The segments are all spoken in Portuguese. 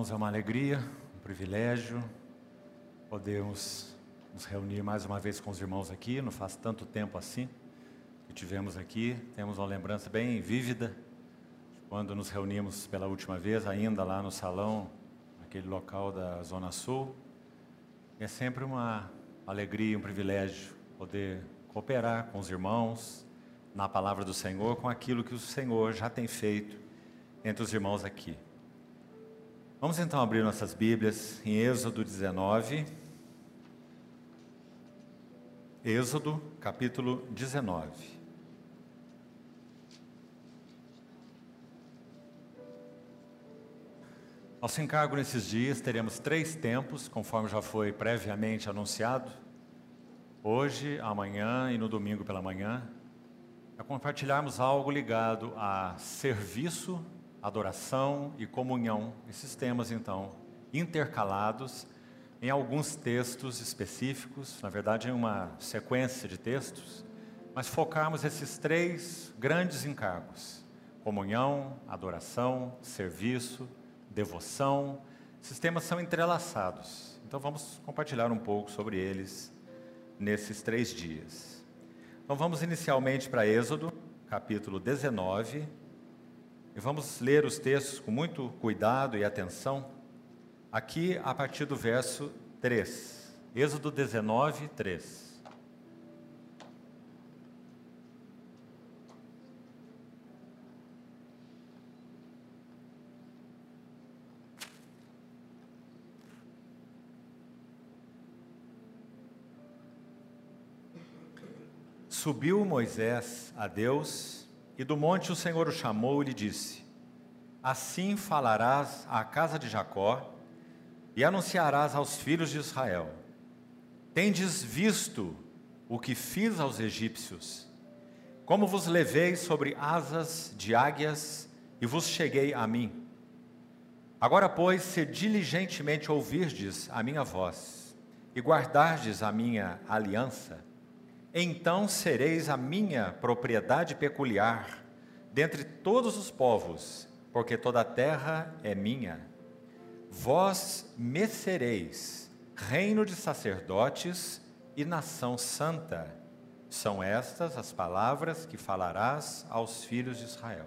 Irmãos, é uma alegria, um privilégio podermos nos reunir mais uma vez com os irmãos aqui. Não faz tanto tempo assim que tivemos aqui. Temos uma lembrança bem vívida de quando nos reunimos pela última vez, ainda lá no salão, naquele local da Zona Sul. É sempre uma alegria, um privilégio poder cooperar com os irmãos na palavra do Senhor, com aquilo que o Senhor já tem feito entre os irmãos aqui. Vamos então abrir nossas Bíblias em Êxodo 19. Êxodo, capítulo 19. Nosso encargo nesses dias teremos três tempos, conforme já foi previamente anunciado. Hoje, amanhã e no domingo pela manhã, é compartilharmos algo ligado a serviço adoração e comunhão, esses temas então intercalados em alguns textos específicos, na verdade em uma sequência de textos, mas focarmos esses três grandes encargos: comunhão, adoração, serviço, devoção. Esses temas são entrelaçados, então vamos compartilhar um pouco sobre eles nesses três dias. Então vamos inicialmente para Êxodo, capítulo 19, e vamos ler os textos com muito cuidado e atenção, aqui a partir do verso 3. Êxodo 19, 3. Subiu Moisés a Deus e do monte o Senhor o chamou e lhe disse: Assim falarás à casa de Jacó e anunciarás aos filhos de Israel: Tendes visto o que fiz aos egípcios, como vos levei sobre asas de águias e vos cheguei a mim. Agora, pois, se diligentemente ouvirdes a minha voz e guardardes a minha aliança, então sereis a minha propriedade peculiar dentre todos os povos, porque toda a terra é minha. Vós me sereis reino de sacerdotes e nação santa. São estas as palavras que falarás aos filhos de Israel.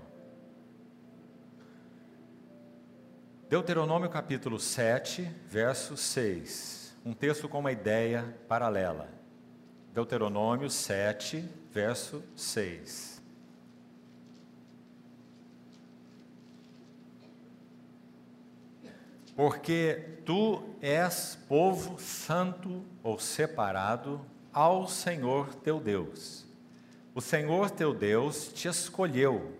Deuteronômio capítulo 7, verso 6. Um texto com uma ideia paralela. Deuteronômio 7, verso 6. Porque tu és povo santo ou separado ao Senhor teu Deus. O Senhor teu Deus te escolheu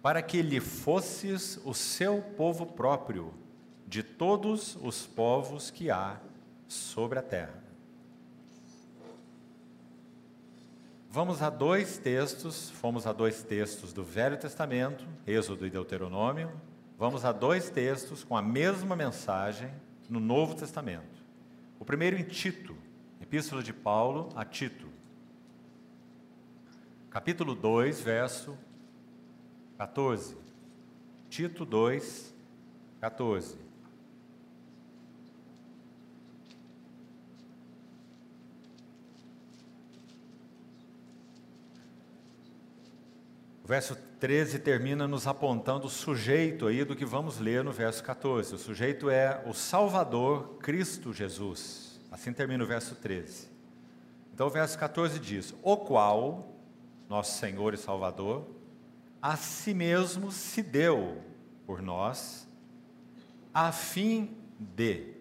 para que lhe fosses o seu povo próprio de todos os povos que há sobre a terra. Vamos a dois textos, fomos a dois textos do Velho Testamento, Êxodo e Deuteronômio. Vamos a dois textos com a mesma mensagem no Novo Testamento. O primeiro em Tito, Epístola de Paulo a Tito. Capítulo 2, verso 14. Tito 2, 14. Verso 13 termina nos apontando o sujeito aí do que vamos ler no verso 14. O sujeito é o Salvador Cristo Jesus. Assim termina o verso 13. Então o verso 14 diz: O qual, nosso Senhor e Salvador, a si mesmo se deu por nós, a fim de.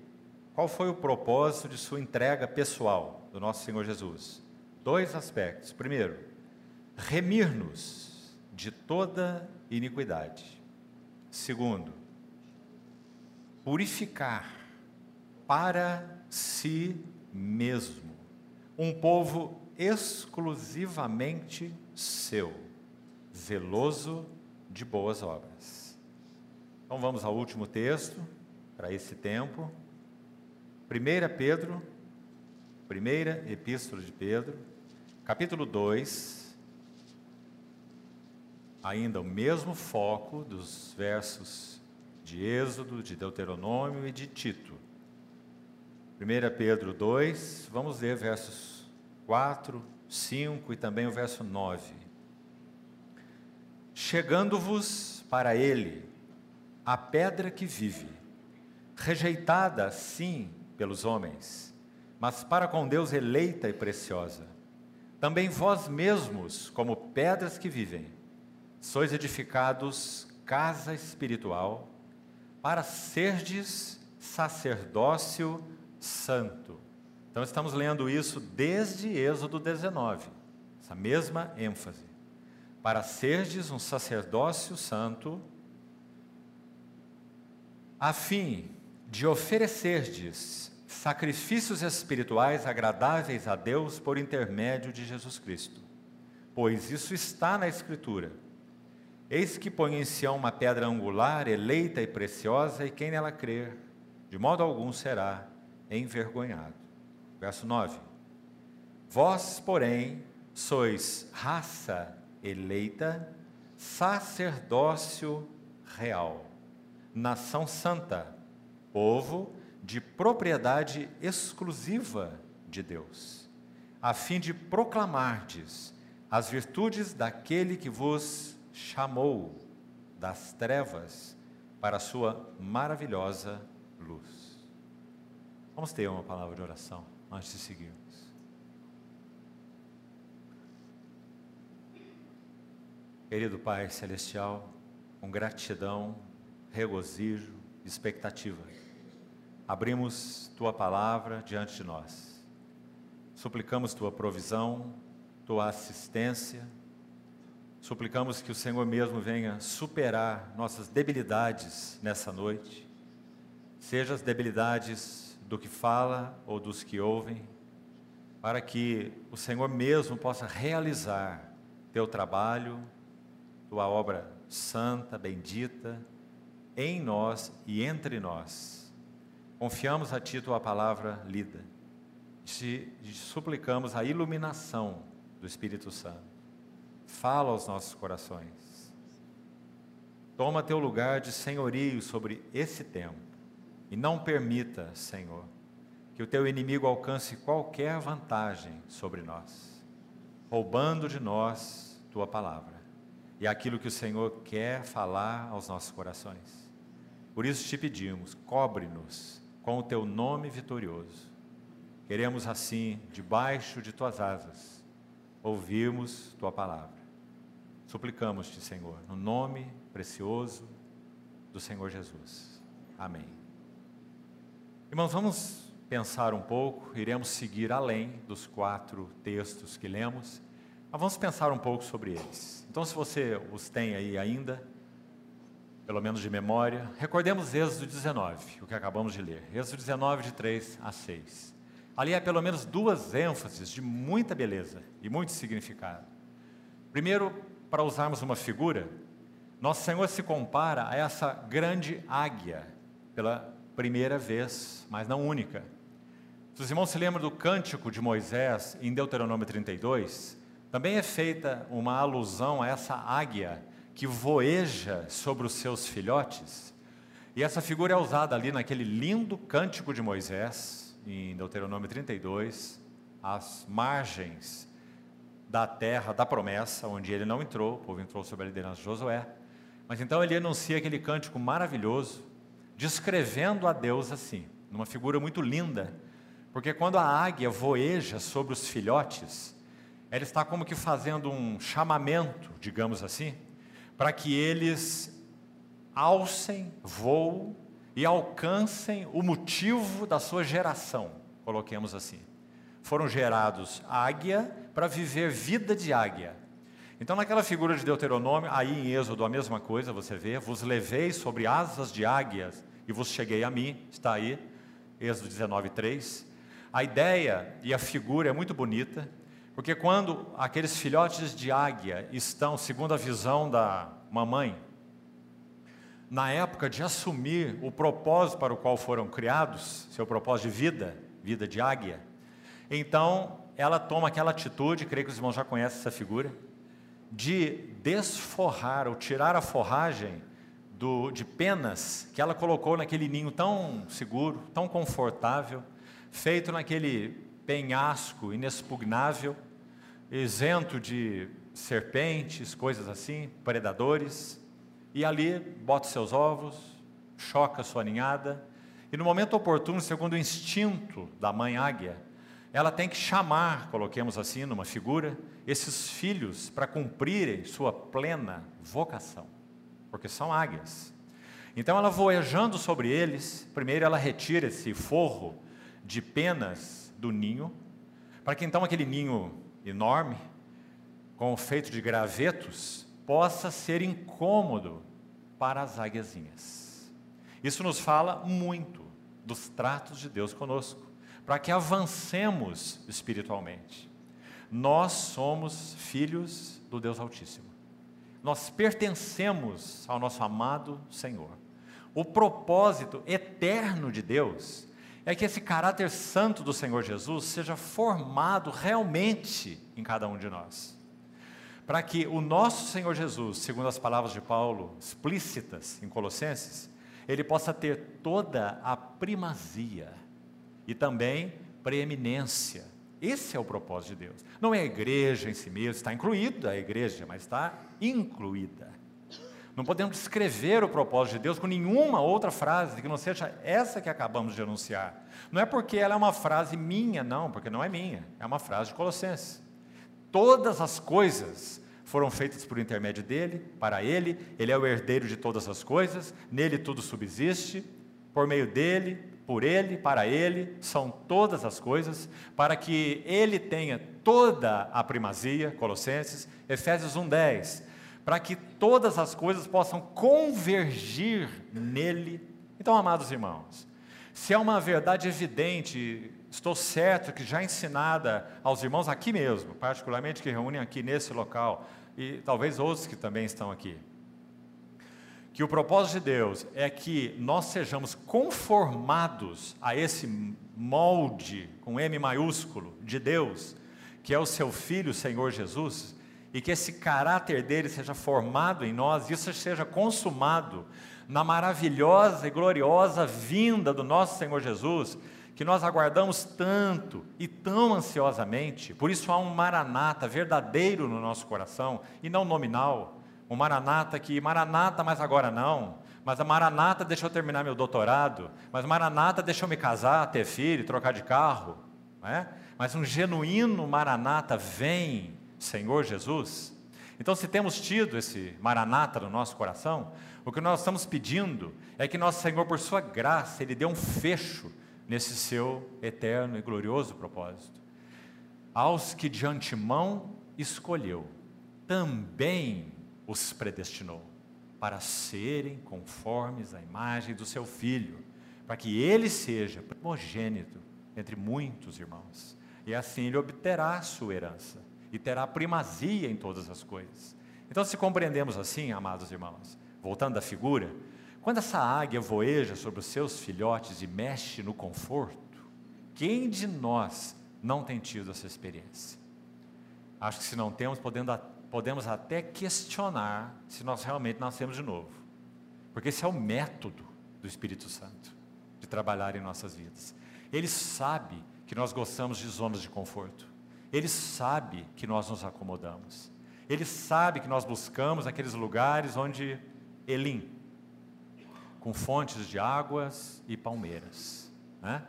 Qual foi o propósito de sua entrega pessoal do nosso Senhor Jesus? Dois aspectos. Primeiro, remir-nos toda iniquidade. Segundo, purificar para si mesmo um povo exclusivamente seu, zeloso de boas obras. Então vamos ao último texto para esse tempo. 1 Pedro, primeira epístola de Pedro, capítulo 2, ainda o mesmo foco dos versos de Êxodo, de Deuteronômio e de Tito. 1 Pedro 2, vamos ler versos 4, 5 e também o verso 9. Chegando-vos para ele, a pedra que vive, rejeitada, sim, pelos homens, mas para com Deus eleita e preciosa. Também vós mesmos, como pedras que vivem, sois edificados casa espiritual, para serdes sacerdócio santo. Então estamos lendo isso desde Êxodo 19, essa mesma ênfase. Para serdes um sacerdócio santo, a fim de oferecerdes sacrifícios espirituais agradáveis a Deus por intermédio de Jesus Cristo. Pois isso está na Escritura. Eis que põe em Sião uma pedra angular, eleita e preciosa, e quem nela crer, de modo algum será envergonhado. Verso 9: Vós, porém, sois raça eleita, sacerdócio real, nação santa, povo de propriedade exclusiva de Deus, a fim de proclamardes as virtudes daquele que vos chamou das trevas para a sua maravilhosa luz. Vamos ter uma palavra de oração antes de seguirmos. Querido Pai Celestial, com gratidão, regozijo, expectativa, abrimos Tua palavra diante de nós. Suplicamos Tua provisão, Tua assistência, suplicamos que o Senhor mesmo venha superar nossas debilidades nessa noite, seja as debilidades do que fala ou dos que ouvem, para que o Senhor mesmo possa realizar teu trabalho, tua obra santa, bendita, em nós e entre nós. Confiamos a Ti tua palavra lida, te, suplicamos a iluminação do Espírito Santo. Fala aos nossos corações. Toma teu lugar de senhorio sobre esse tempo e não permita, Senhor, que o teu inimigo alcance qualquer vantagem sobre nós, roubando de nós tua palavra e aquilo que o Senhor quer falar aos nossos corações. Por isso te pedimos, cobre-nos com o teu nome vitorioso. Queremos assim, debaixo de tuas asas, ouvirmos tua palavra. Suplicamos-te, Senhor, no nome precioso do Senhor Jesus. Amém. Irmãos, vamos pensar um pouco, iremos seguir além dos quatro textos que lemos, mas vamos pensar um pouco sobre eles. Então, se você os tem aí ainda, pelo menos de memória, recordemos Êxodo 19, o que acabamos de ler. Êxodo 19, de 3 a 6. Ali há pelo menos duas ênfases de muita beleza e muito significado. Primeiro, para usarmos uma figura, nosso Senhor se compara a essa grande águia, pela primeira vez, mas não única. Se os irmãos se lembram do cântico de Moisés em Deuteronômio 32, também é feita uma alusão a essa águia que voeja sobre os seus filhotes. E essa figura é usada ali naquele lindo cântico de Moisés, em Deuteronômio 32, às margens da terra da promessa, onde ele não entrou, o povo entrou sob a liderança de Josué. Mas então ele anuncia aquele cântico maravilhoso, descrevendo a Deus assim, numa figura muito linda, porque quando a águia voeja sobre os filhotes, ela está como que fazendo um chamamento, digamos assim, para que eles alcem, voem e alcancem o motivo da sua geração, coloquemos assim. Foram gerados águia para viver vida de águia. Então, naquela figura de Deuteronômio, aí em Êxodo a mesma coisa, você vê, vos levei sobre asas de águias e vos cheguei a mim, está aí, Êxodo 19, 3. A ideia e a figura é muito bonita, porque quando aqueles filhotes de águia estão, segundo a visão da mamãe, na época de assumir o propósito para o qual foram criados, seu propósito de vida, vida de águia, então ela toma aquela atitude, creio que os irmãos já conhecem essa figura, de desforrar ou tirar a forragem do, de penas que ela colocou naquele ninho tão seguro, tão confortável, feito naquele penhasco inexpugnável, isento de serpentes, coisas assim, predadores, e ali bota seus ovos, choca sua ninhada, e no momento oportuno, segundo o instinto da mãe águia, ela tem que chamar, coloquemos assim numa figura, esses filhos para cumprirem sua plena vocação, porque são águias. Então ela voejando sobre eles, primeiro ela retira esse forro de penas do ninho, para que então aquele ninho enorme, com feito de gravetos, possa ser incômodo para as águiazinhas. Isso nos fala muito dos tratos de Deus conosco, para que avancemos espiritualmente. Nós somos filhos do Deus Altíssimo. Nós pertencemos ao nosso amado Senhor. O propósito eterno de Deus é que esse caráter santo do Senhor Jesus seja formado realmente em cada um de nós. Para que o nosso Senhor Jesus, segundo as palavras de Paulo explícitas em Colossenses, ele possa ter toda a primazia e também preeminência. Esse é o propósito de Deus. Não é a igreja em si mesma, está incluída a igreja, mas está incluída. Não podemos descrever o propósito de Deus com nenhuma outra frase que não seja essa que acabamos de anunciar. Não é porque ela é uma frase minha, não, porque não é minha, é uma frase de Colossenses. Todas as coisas foram feitas por intermédio dele, para ele, ele é o herdeiro de todas as coisas, nele tudo subsiste, por meio dele, por ele, para ele, são todas as coisas, para que ele tenha toda a primazia, Colossenses, Efésios 1:10 para que todas as coisas possam convergir nele. Então, amados irmãos, se é uma verdade evidente, estou certo que já ensinada aos irmãos aqui mesmo, particularmente que reúnem aqui nesse local, e talvez outros que também estão aqui, que o propósito de Deus é que nós sejamos conformados a esse molde, com M maiúsculo, de Deus, que é o seu Filho, Senhor Jesus, e que esse caráter dele seja formado em nós, e isso seja consumado na maravilhosa e gloriosa vinda do nosso Senhor Jesus, que nós aguardamos tanto e tão ansiosamente. Por isso há um maranata verdadeiro no nosso coração e não nominal. Um maranata que, maranata, mas agora não. Mas a maranata deixa eu terminar meu doutorado. Mas maranata deixa eu me casar, ter filho, trocar de carro. É? Mas um genuíno maranata vem Senhor Jesus. Então, se temos tido esse maranata no nosso coração, o que nós estamos pedindo é que nosso Senhor, por Sua graça, Ele dê um fecho nesse seu eterno e glorioso propósito. Aos que de antemão escolheu, também os predestinou para serem conformes à imagem do seu Filho, para que ele seja primogênito entre muitos irmãos, e assim ele obterá sua herança e terá primazia em todas as coisas. Então, se compreendemos assim, amados irmãos, voltando à figura, quando essa águia voeja sobre os seus filhotes e mexe no conforto, quem de nós não tem tido essa experiência? Acho que se não temos, podemos, podemos até questionar se nós realmente nascemos de novo. Porque esse é o método do Espírito Santo de trabalhar em nossas vidas. Ele sabe que nós gostamos de zonas de conforto. Ele sabe que nós nos acomodamos. Ele sabe que nós buscamos aqueles lugares onde Elim, com fontes de águas e palmeiras. Né?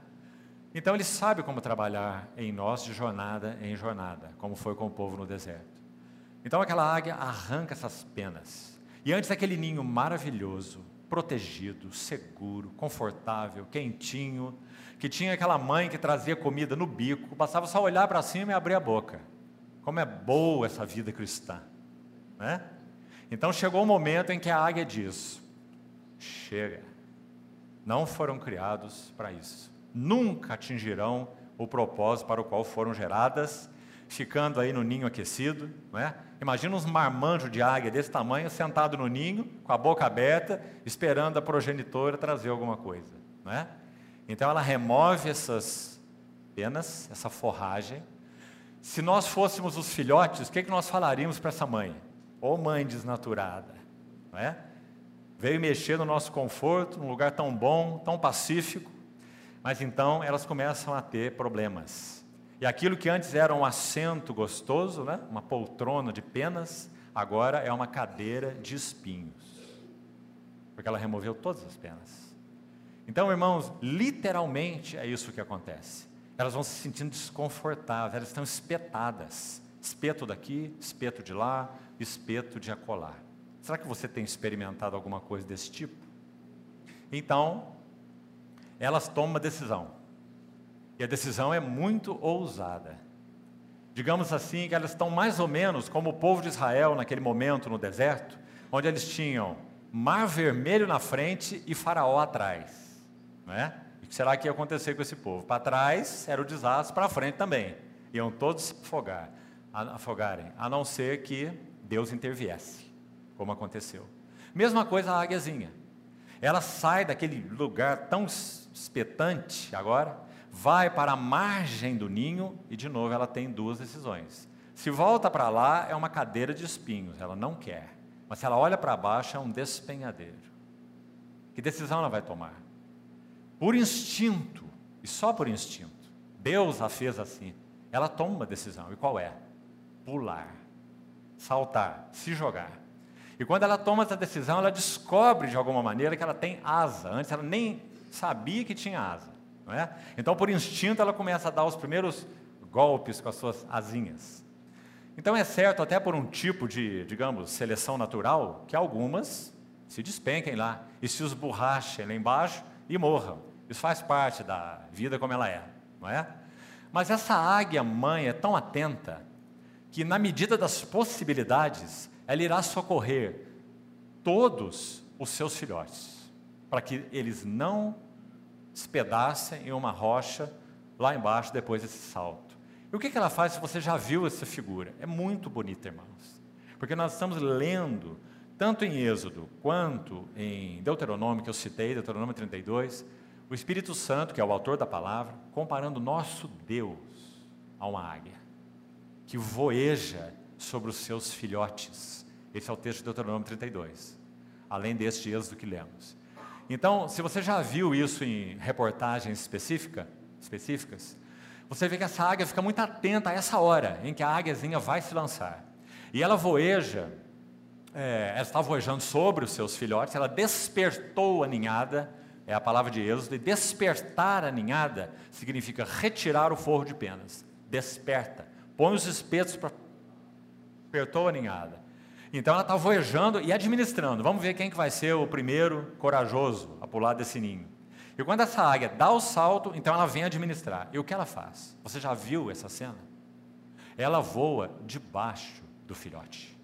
Então ele sabe como trabalhar em nós de jornada em jornada, como foi com o povo no deserto. Então aquela águia arranca essas penas. E antes daquele ninho maravilhoso, protegido, seguro, confortável, quentinho, que tinha aquela mãe que trazia comida no bico, bastava só olhar para cima e abrir a boca. Como é boa essa vida cristã, né? Então chegou o momento em que a águia diz: chega, não foram criados para isso, nunca atingirão o propósito para o qual foram geradas, ficando aí no ninho aquecido, não é? Imagina uns marmanjos de águia desse tamanho sentado no ninho, com a boca aberta, esperando a progenitora trazer alguma coisa, não é? Então ela remove essas penas, essa forragem. Se nós fôssemos os filhotes, o que, é que nós falaríamos para essa mãe? Ô oh, mãe desnaturada, não é? veio mexer no nosso conforto, num lugar tão bom, tão pacífico, mas então elas começam a ter problemas. E aquilo que antes era um assento gostoso, né? uma poltrona de penas, agora é uma cadeira de espinhos, porque ela removeu todas as penas. Então, irmãos, literalmente é isso que acontece. Elas vão se sentindo desconfortáveis, elas estão espetadas. Espeto daqui, espeto de lá, espeto de acolá. Será que você tem experimentado alguma coisa desse tipo? Então, elas tomam uma decisão. E a decisão é muito ousada. Digamos assim, que elas estão mais ou menos como o povo de Israel naquele momento no deserto, onde eles tinham mar vermelho na frente e faraó atrás. Não é? O que será que ia acontecer com esse povo? Para trás era o desastre, para frente também. Iam todos se afogar, afogarem, a não ser que Deus interviesse como aconteceu. Mesma coisa a águiazinha. Ela sai daquele lugar tão espetante agora, vai para a margem do ninho e de novo ela tem duas decisões. Se volta para lá é uma cadeira de espinhos, ela não quer. Mas se ela olha para baixo é um despenhadeiro. Que decisão ela vai tomar? Por instinto, e só por instinto. Deus a fez assim. Ela toma uma decisão. E qual é? Pular, saltar, se jogar. E quando ela toma essa decisão, ela descobre de alguma maneira que ela tem asa. Antes ela nem sabia que tinha asa. Não é? Então, por instinto, ela começa a dar os primeiros golpes com as suas asinhas. Então, é certo, até por um tipo de, digamos, seleção natural, que algumas se despenquem lá e se esborrachem lá embaixo e morram. Isso faz parte da vida como ela é, não é? Mas essa águia mãe é tão atenta que, na medida das possibilidades, ela irá socorrer todos os seus filhotes, para que eles não despedacem em uma rocha lá embaixo depois desse salto. E o que, ela faz se você já viu essa figura? É muito bonita, irmãos, porque nós estamos lendo, tanto em Êxodo quanto em Deuteronômio, que eu citei, Deuteronômio 32, o Espírito Santo, que é o autor da palavra, comparando nosso Deus a uma águia, que voeja sobre os seus filhotes. Esse é o texto de Deuteronômio 32, além deste êxodo que lemos. Então, se você já viu isso em reportagens específica, específicas, você vê que essa águia fica muito atenta a essa hora em que a águiazinha vai se lançar. E ela voeja, é, ela está voejando sobre os seus filhotes, ela despertou a ninhada, é a palavra de Êxodo, e despertar a ninhada significa retirar o forro de penas. Desperta, põe os espetos para apertou a ninhada. Então ela está voejando e administrando. Vamos ver quem que vai ser o primeiro corajoso a pular desse ninho. E quando essa águia dá o salto, então ela vem administrar. E o que ela faz? Você já viu essa cena? Ela voa debaixo do filhote.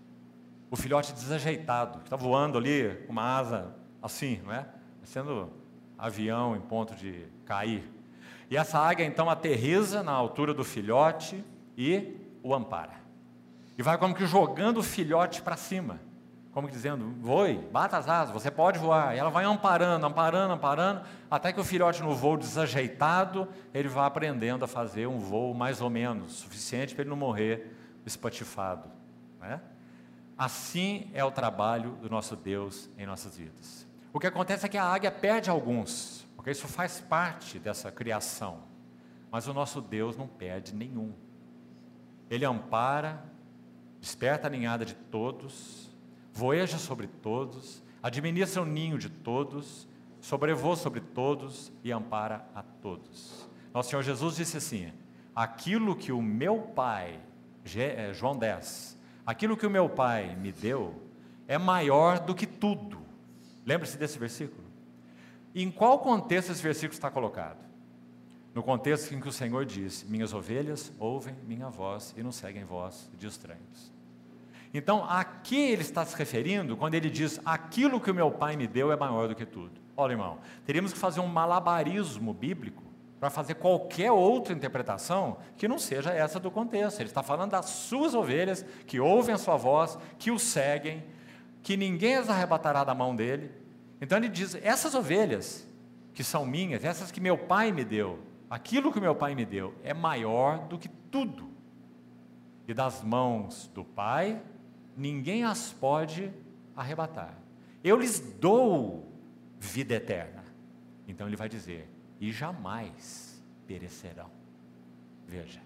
O filhote desajeitado, que está voando ali com uma asa assim, não é? Sendo avião em ponto de cair. E essa águia então aterriza na altura do filhote e o ampara. E vai como que jogando o filhote para cima. Como que dizendo, voe, bata as asas, você pode voar. E ela vai amparando, amparando, amparando, até que o filhote no voo desajeitado, ele vai aprendendo a fazer um voo mais ou menos, suficiente para ele não morrer espatifado. Né? Assim é o trabalho do nosso Deus em nossas vidas. O que acontece é que a águia perde alguns, porque isso faz parte dessa criação. Mas o nosso Deus não perde nenhum. Ele ampara desperta a ninhada de todos, voeja sobre todos, administra o ninho de todos, sobrevoa sobre todos e ampara a todos. Nosso Senhor Jesus disse assim: aquilo que o meu Pai, é, João 10, aquilo que o meu Pai me deu é maior do que tudo. Lembre-se desse versículo. Em qual contexto esse versículo está colocado? No contexto em que o Senhor diz: Minhas ovelhas ouvem minha voz e não seguem voz de estranhos. Então, a que ele está se referindo quando ele diz: Aquilo que o meu pai me deu é maior do que tudo? Olha, irmão, teríamos que fazer um malabarismo bíblico para fazer qualquer outra interpretação que não seja essa do contexto. Ele está falando das suas ovelhas que ouvem a sua voz, que o seguem, que ninguém as arrebatará da mão dele. Então ele diz: essas ovelhas que são minhas, essas que meu pai me deu, aquilo que meu pai me deu é maior do que tudo. E das mãos do pai, ninguém as pode arrebatar. eu lhes dou vida eterna. Então ele vai dizer: e jamais perecerão. Veja,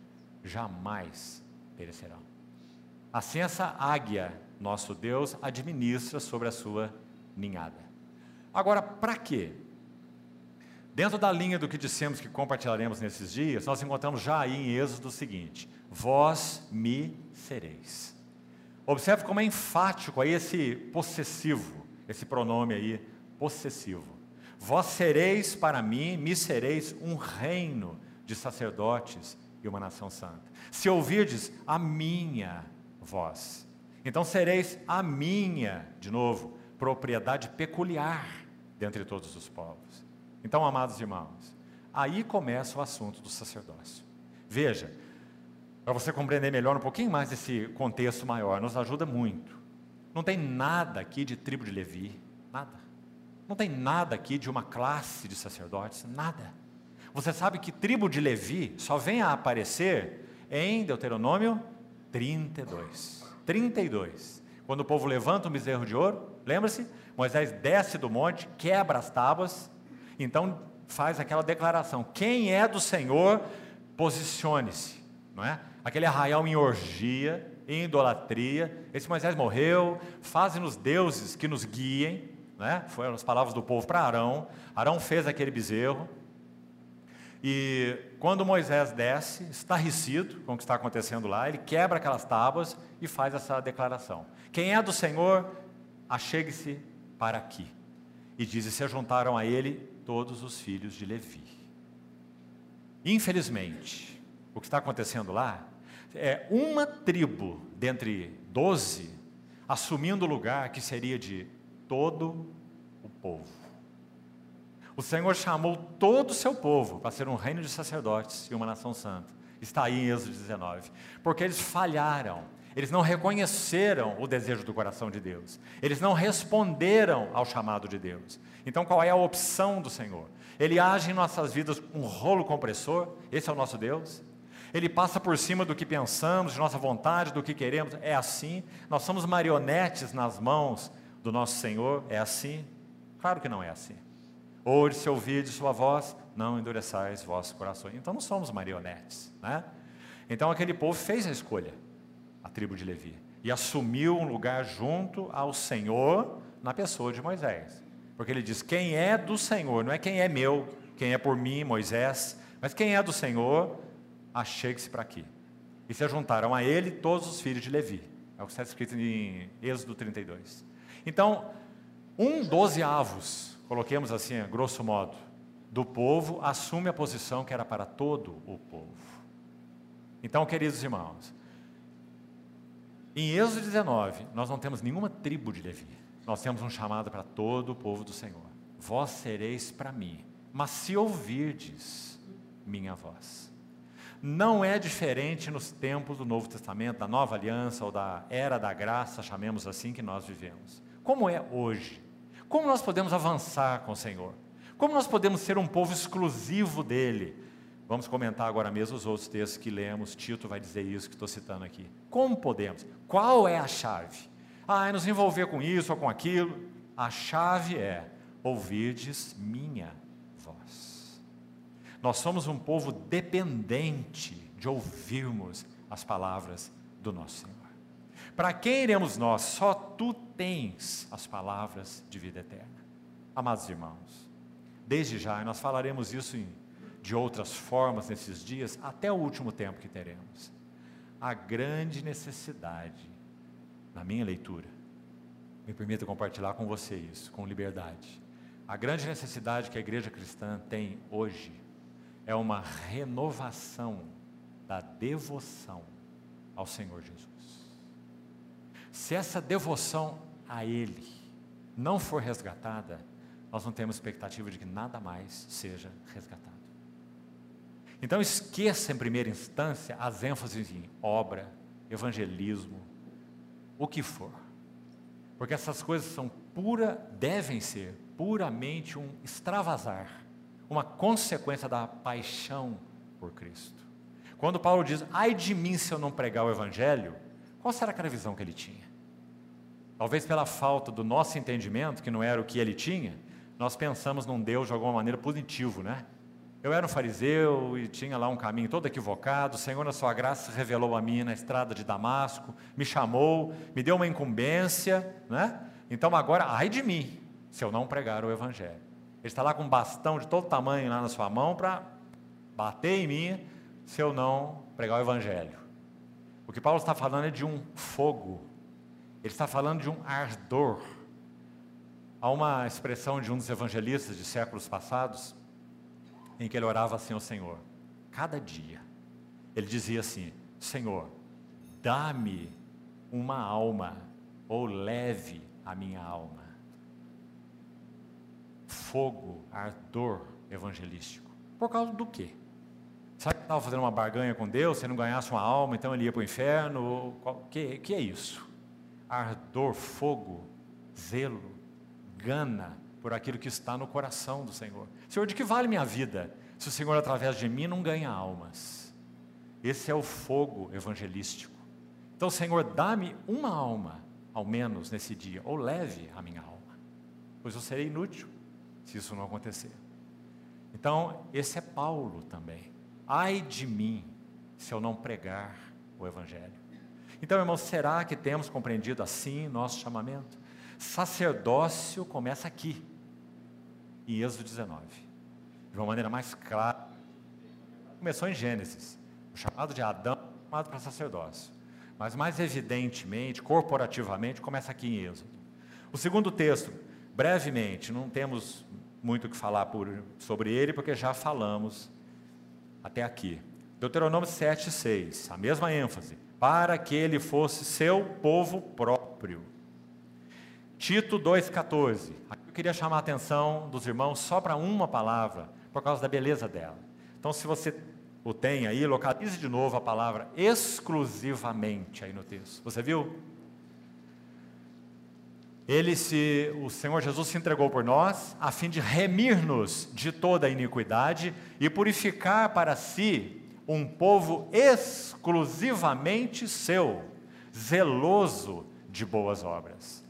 jamais perecerão. Assim essa águia, nosso Deus, administra sobre a sua ninhada. Agora, para quê? Dentro da linha do que dissemos que compartilharemos nesses dias, nós encontramos já aí em Êxodo o seguinte: Vós me sereis. Observe como é enfático aí esse possessivo, esse pronome aí, possessivo. Vós sereis para mim, me sereis um reino de sacerdotes e uma nação santa. Se ouvirdes a minha voz, então sereis a minha, de novo, propriedade peculiar dentre todos os povos. Então, amados irmãos, aí começa o assunto do sacerdócio. Veja, para você compreender melhor um pouquinho mais esse contexto maior, nos ajuda muito. Não tem nada aqui de tribo de Levi, nada. Não tem nada aqui de uma classe de sacerdotes, nada. Você sabe que tribo de Levi só vem a aparecer em Deuteronômio 32. 32. Quando o povo levanta o bezerro de ouro, lembra-se? Moisés desce do monte, quebra as tábuas, então faz aquela declaração: quem é do Senhor, posicione-se, não é? Aquele arraial em orgia, em idolatria. Esse Moisés morreu, faze-nos deuses que nos guiem, né? Foram as palavras do povo para Arão. Arão fez aquele bezerro. E quando Moisés desce, estarrecido com o que está acontecendo lá, ele quebra aquelas tábuas e faz essa declaração: Quem é do Senhor, achegue-se para aqui. E diz: e se juntaram a ele todos os filhos de Levi. Infelizmente, o que está acontecendo lá é uma tribo dentre doze assumindo o lugar que seria de todo o povo. O Senhor chamou todo o seu povo para ser um reino de sacerdotes e uma nação santa. Está aí em Êxodo 19. Porque eles falharam, eles não reconheceram o desejo do coração de Deus, eles não responderam ao chamado de Deus. Então, qual é a opção do Senhor? Ele age em nossas vidas com um rolo compressor, esse é o nosso Deus. Ele passa por cima do que pensamos, de nossa vontade, do que queremos, é assim. Nós somos marionetes nas mãos do nosso Senhor, é assim? Claro que não é assim. Hoje, se ouvir de sua voz, não endureçais vossos corações. Então não somos marionetes, né? Então aquele povo fez a escolha, a tribo de Levi, e assumiu um lugar junto ao Senhor na pessoa de Moisés. Porque ele diz: quem é do Senhor, não é quem é meu, quem é por mim, Moisés, mas quem é do Senhor, achegue-se para aqui. E se juntaram a ele todos os filhos de Levi. É o que está escrito em Êxodo 32. Então, um dozeavos, coloquemos assim, grosso modo, do povo assume a posição que era para todo o povo. Então, queridos irmãos, em Êxodo 19, nós não temos nenhuma tribo de Levi, nós temos um chamado para todo o povo do Senhor: Vós sereis para mim, mas se ouvirdes minha voz. Não é diferente nos tempos do Novo Testamento, da Nova Aliança ou da Era da Graça, chamemos assim, que nós vivemos. Como é hoje? Como nós podemos avançar com o Senhor? Como nós podemos ser um povo exclusivo dele? Vamos comentar agora mesmo os outros textos que lemos. Tito vai dizer isso que estou citando aqui. Como podemos? Qual é a chave? Ah, nos envolver com isso ou com aquilo. A chave é ouvirdes minha voz. Nós somos um povo dependente de ouvirmos as palavras do nosso Senhor. Para quem iremos nós? Só tu tens as palavras de vida eterna. Amados irmãos, desde já, nós falaremos isso em, de outras formas nesses dias, até o último tempo que teremos. A grande necessidade, na minha leitura, me permita compartilhar com você isso, com liberdade. A grande necessidade que a igreja cristã tem hoje é uma renovação da devoção ao Senhor Jesus. Se essa devoção a Ele não for resgatada, nós não temos expectativa de que nada mais seja resgatado. Então esqueça em primeira instância as ênfases em obra, evangelismo, o que for. Porque essas coisas são pura, devem ser puramente um extravasar, uma consequência da paixão por Cristo. Quando Paulo diz: "Ai de mim se eu não pregar o evangelho", qual será aquela visão que ele tinha? Talvez pela falta do nosso entendimento, que não era o que ele tinha, nós pensamos num Deus de alguma maneira positivo, né? Eu era um fariseu e tinha lá um caminho todo equivocado. O Senhor, na sua graça, revelou a mim na estrada de Damasco, me chamou, me deu uma incumbência, né? Então agora, ai de mim, se eu não pregar o Evangelho. Ele está lá com um bastão de todo tamanho lá na sua mão para bater em mim se eu não pregar o Evangelho. O que Paulo está falando é de um fogo, ele está falando de um ardor. Há uma expressão de um dos evangelistas de séculos passados, em que ele orava assim ao Senhor, cada dia. Ele dizia assim: Senhor, dá-me uma alma, ou leve a minha alma. Fogo, ardor evangelístico. Por causa do quê? Sabe que estava fazendo uma barganha com Deus, se não ganhasse uma alma, então ele ia para o inferno? O que, que é isso? Ardor, fogo, zelo, gana, por aquilo que está no coração do Senhor. Senhor, de que vale minha vida se o Senhor, através de mim, não ganha almas? Esse é o fogo evangelístico. Então, Senhor, dá-me uma alma, ao menos nesse dia, ou leve a minha alma, pois eu serei inútil se isso não acontecer. Então, esse é Paulo também. Ai de mim se eu não pregar o Evangelho. Então, irmãos, será que temos compreendido assim nosso chamamento? Sacerdócio começa aqui em Êxodo 19. De uma maneira mais clara, começou em Gênesis. O chamado de Adão, chamado para sacerdócio. Mas mais evidentemente, corporativamente, começa aqui em Êxodo. O segundo texto, brevemente, não temos muito o que falar por, sobre ele, porque já falamos até aqui. Deuteronômio 7, 6, a mesma ênfase, para que ele fosse seu povo próprio. Tito 2,14. Eu queria chamar a atenção dos irmãos só para uma palavra, por causa da beleza dela. Então, se você o tem aí, localize de novo a palavra exclusivamente aí no texto. Você viu? Ele se, o Senhor Jesus se entregou por nós a fim de remir-nos de toda a iniquidade e purificar para si um povo exclusivamente seu, zeloso de boas obras.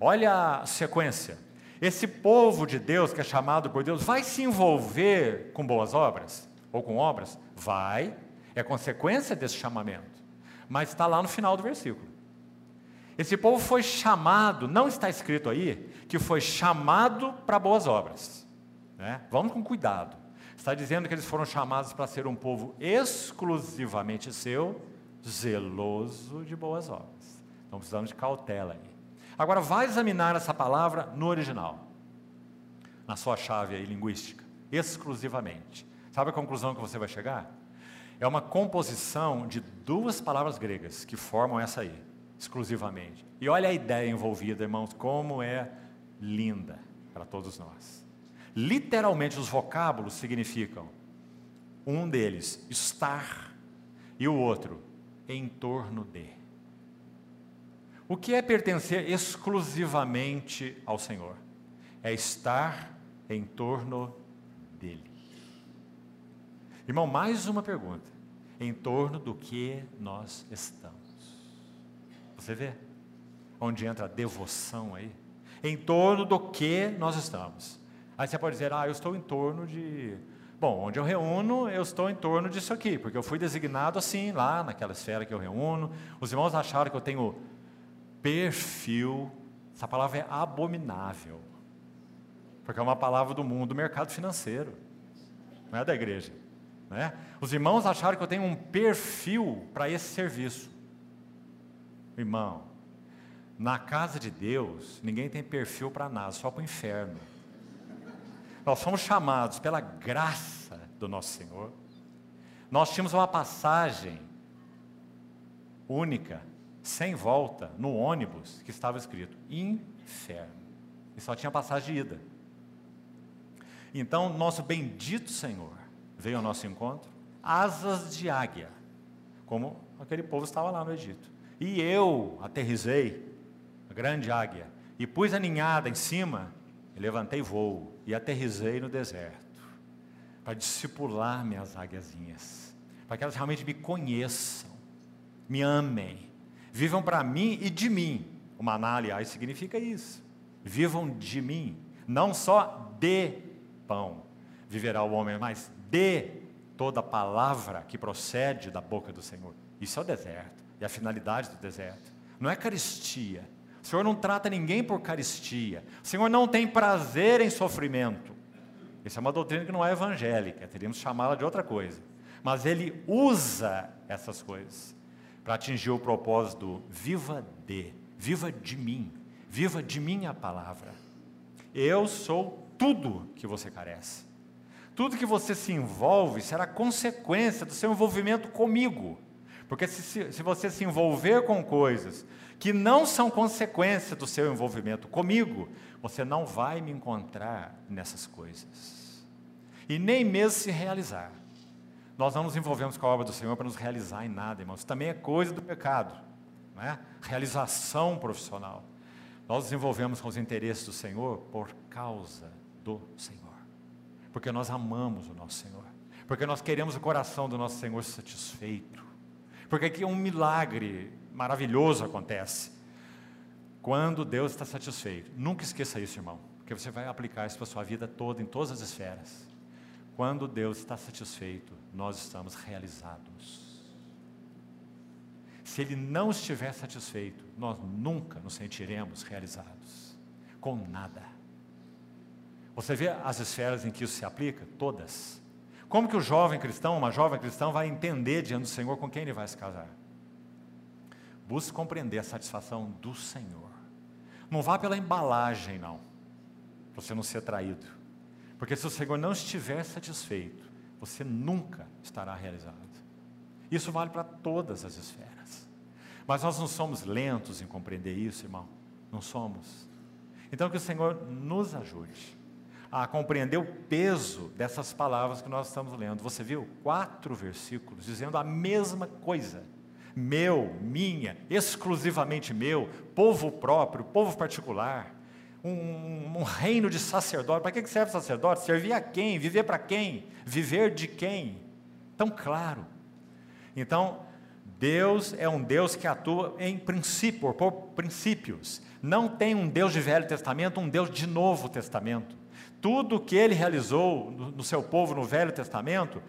Olha a sequência. Esse povo de Deus, que é chamado por Deus, vai se envolver com boas obras? Ou com obras? Vai. É consequência desse chamamento. Mas está lá no final do versículo. Esse povo foi chamado, não está escrito aí, que foi chamado para boas obras. Né? Vamos com cuidado. Está dizendo que eles foram chamados para ser um povo exclusivamente seu, zeloso de boas obras. Então precisamos de cautela aí. Agora, vai examinar essa palavra no original, na sua chave aí, linguística, exclusivamente. Sabe a conclusão que você vai chegar? É uma composição de duas palavras gregas que formam essa aí, exclusivamente. E olha a ideia envolvida, irmãos, como é linda para todos nós. Literalmente, os vocábulos significam um deles, estar, e o outro, em torno de. O que é pertencer exclusivamente ao Senhor? É estar em torno dele. Irmão, mais uma pergunta. Em torno do que nós estamos? Você vê? Onde entra a devoção aí? Em torno do que nós estamos. Aí você pode dizer, ah, eu estou em torno de. Bom, onde eu reúno, eu estou em torno disso aqui, porque eu fui designado assim, lá naquela esfera que eu reúno. Os irmãos acharam que eu tenho perfil, essa palavra é abominável, porque é uma palavra do mundo do mercado financeiro, não é da igreja. Né? Os irmãos acharam que eu tenho um perfil para esse serviço. Irmão, na casa de Deus, ninguém tem perfil para nada, só para o inferno. Nós somos chamados pela graça do nosso Senhor. Nós tínhamos uma passagem única sem volta, no ônibus, que estava escrito inferno. E só tinha passagem de ida. Então, nosso bendito Senhor veio ao nosso encontro, asas de águia, como aquele povo estava lá no Egito. E eu aterrisei, a grande águia, e pus a ninhada em cima, e levantei voo, e aterrisei no deserto, para discipular minhas águiazinhas, para que elas realmente me conheçam, me amem, vivam para mim e de mim O maná, aliás, significa isso. Vivam de mim, não só de pão viverá o homem, mas de toda palavra que procede da boca do Senhor. Isso é o deserto, e a finalidade do deserto. Não é caristia. O Senhor não trata ninguém por caristia. O Senhor não tem prazer em sofrimento. Isso é uma doutrina que não é evangélica, teríamos chamá-la de outra coisa. Mas ele usa essas coisas para atingir o propósito viva de, viva de mim, viva de minha palavra. Eu sou tudo que você carece. Tudo que você se envolve será consequência do seu envolvimento comigo. Porque se, se você se envolver com coisas que não são consequência do seu envolvimento comigo, você não vai me encontrar nessas coisas. E nem mesmo se realizar. Nós não nos envolvemos com a obra do Senhor para nos realizar em nada, irmãos. Também é coisa do pecado. Não é? Realização profissional. Nós nos envolvemos com os interesses do Senhor por causa do Senhor porque nós amamos o nosso Senhor, porque nós queremos o coração do nosso Senhor satisfeito, porque aqui um milagre maravilhoso acontece quando Deus está satisfeito. Nunca esqueça isso, irmão, porque você vai aplicar isso para a sua vida toda, em todas as esferas. Quando Deus está satisfeito, nós estamos realizados. Se Ele não estiver satisfeito, nós nunca nos sentiremos realizados com nada. Você vê as esferas em que isso se aplica? Todas. Como que o jovem cristão, uma jovem cristã, vai entender diante do Senhor com quem ele vai se casar? Busque compreender a satisfação do Senhor. Não vá pela embalagem, não, para você não ser traído. Porque se o Senhor não estiver satisfeito, você nunca estará realizado. Isso vale para todas as esferas. Mas nós não somos lentos em compreender isso, irmão. Não somos. Então que o Senhor nos ajude a compreender o peso dessas palavras que nós estamos lendo. Você viu? Quatro versículos dizendo a mesma coisa. Meu, minha, exclusivamente meu, povo próprio, povo particular, um, um reino de sacerdote. Para que serve sacerdote? Servir a quem? Viver para quem? Viver de quem? Tão claro. Então, Deus é um Deus que atua em princípio, por princípios. Não tem um Deus de Velho Testamento, um Deus de Novo Testamento tudo que ele realizou no, seu povo no Velho Testamento,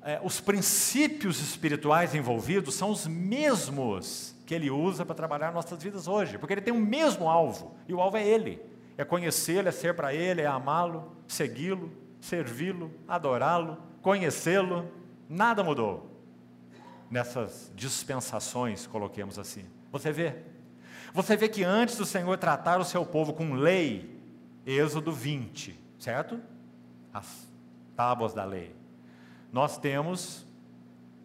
é, os princípios espirituais envolvidos são os mesmos que ele usa para trabalhar nossas vidas hoje, porque ele tem o mesmo alvo, e o alvo é ele: é conhecê-lo, é ser para ele, é amá-lo, segui-lo, servi-lo, adorá-lo, conhecê-lo. Nada mudou nessas dispensações, coloquemos assim. Você vê? Você vê que antes do Senhor tratar o seu povo com lei, Êxodo 20, certo? As tábuas da lei. Nós temos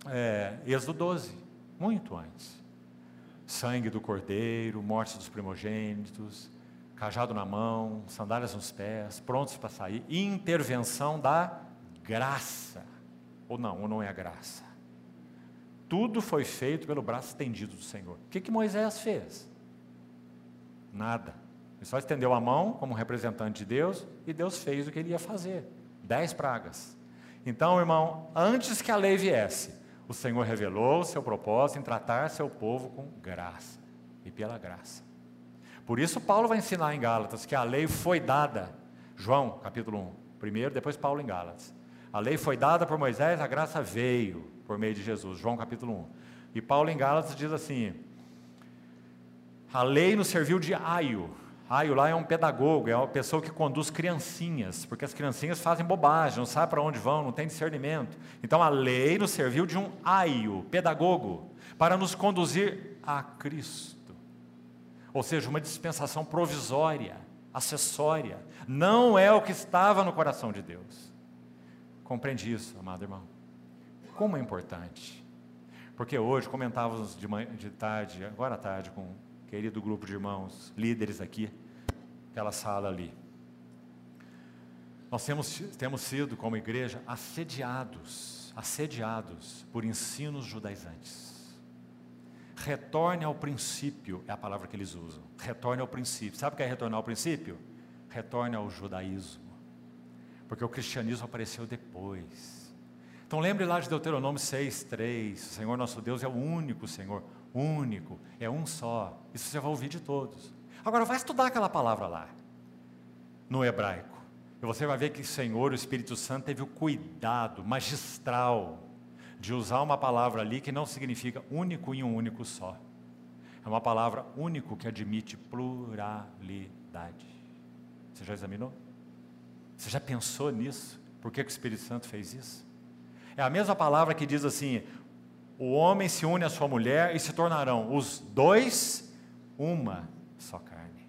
é, Êxodo 12, muito antes. Sangue do cordeiro, morte dos primogênitos, cajado na mão, sandálias nos pés, prontos para sair. Intervenção da graça. Ou não, ou não é a graça. Tudo foi feito pelo braço estendido do Senhor. O que, que Moisés fez? Nada. Ele só estendeu a mão como representante de Deus e Deus fez o que ele ia fazer. Dez pragas. Então, irmão, antes que a lei viesse, o Senhor revelou o seu propósito em tratar seu povo com graça e pela graça. Por isso, Paulo vai ensinar em Gálatas que a lei foi dada, João capítulo 1, primeiro, depois Paulo em Gálatas. A lei foi dada por Moisés, a graça veio por meio de Jesus, João capítulo 1. E Paulo em Gálatas diz assim: a lei nos serviu de aio, Aio lá é um pedagogo, é uma pessoa que conduz criancinhas, porque as criancinhas fazem bobagem, não sabem para onde vão, não tem discernimento. Então a lei nos serviu de um aio, pedagogo, para nos conduzir a Cristo. Ou seja, uma dispensação provisória, acessória. Não é o que estava no coração de Deus. Compreende isso, amado irmão? Como é importante. Porque hoje comentávamos de, manhã, de tarde, agora à tarde, com querido grupo de irmãos, líderes aqui, aquela sala ali. Nós temos, temos sido, como igreja, assediados, assediados por ensinos judaizantes. Retorne ao princípio, é a palavra que eles usam. Retorne ao princípio. Sabe o que é retornar ao princípio? Retorne ao judaísmo. Porque o cristianismo apareceu depois. Então lembre lá de Deuteronômio 6, 3. O Senhor nosso Deus é o único Senhor, único, é um só. Isso você vai ouvir de todos. Agora vai estudar aquela palavra lá, no hebraico. E você vai ver que o Senhor, o Espírito Santo, teve o cuidado magistral de usar uma palavra ali que não significa único em um único só. É uma palavra único que admite pluralidade. Você já examinou? Você já pensou nisso? Por que, que o Espírito Santo fez isso? É a mesma palavra que diz assim: o homem se une à sua mulher e se tornarão os dois uma só carne.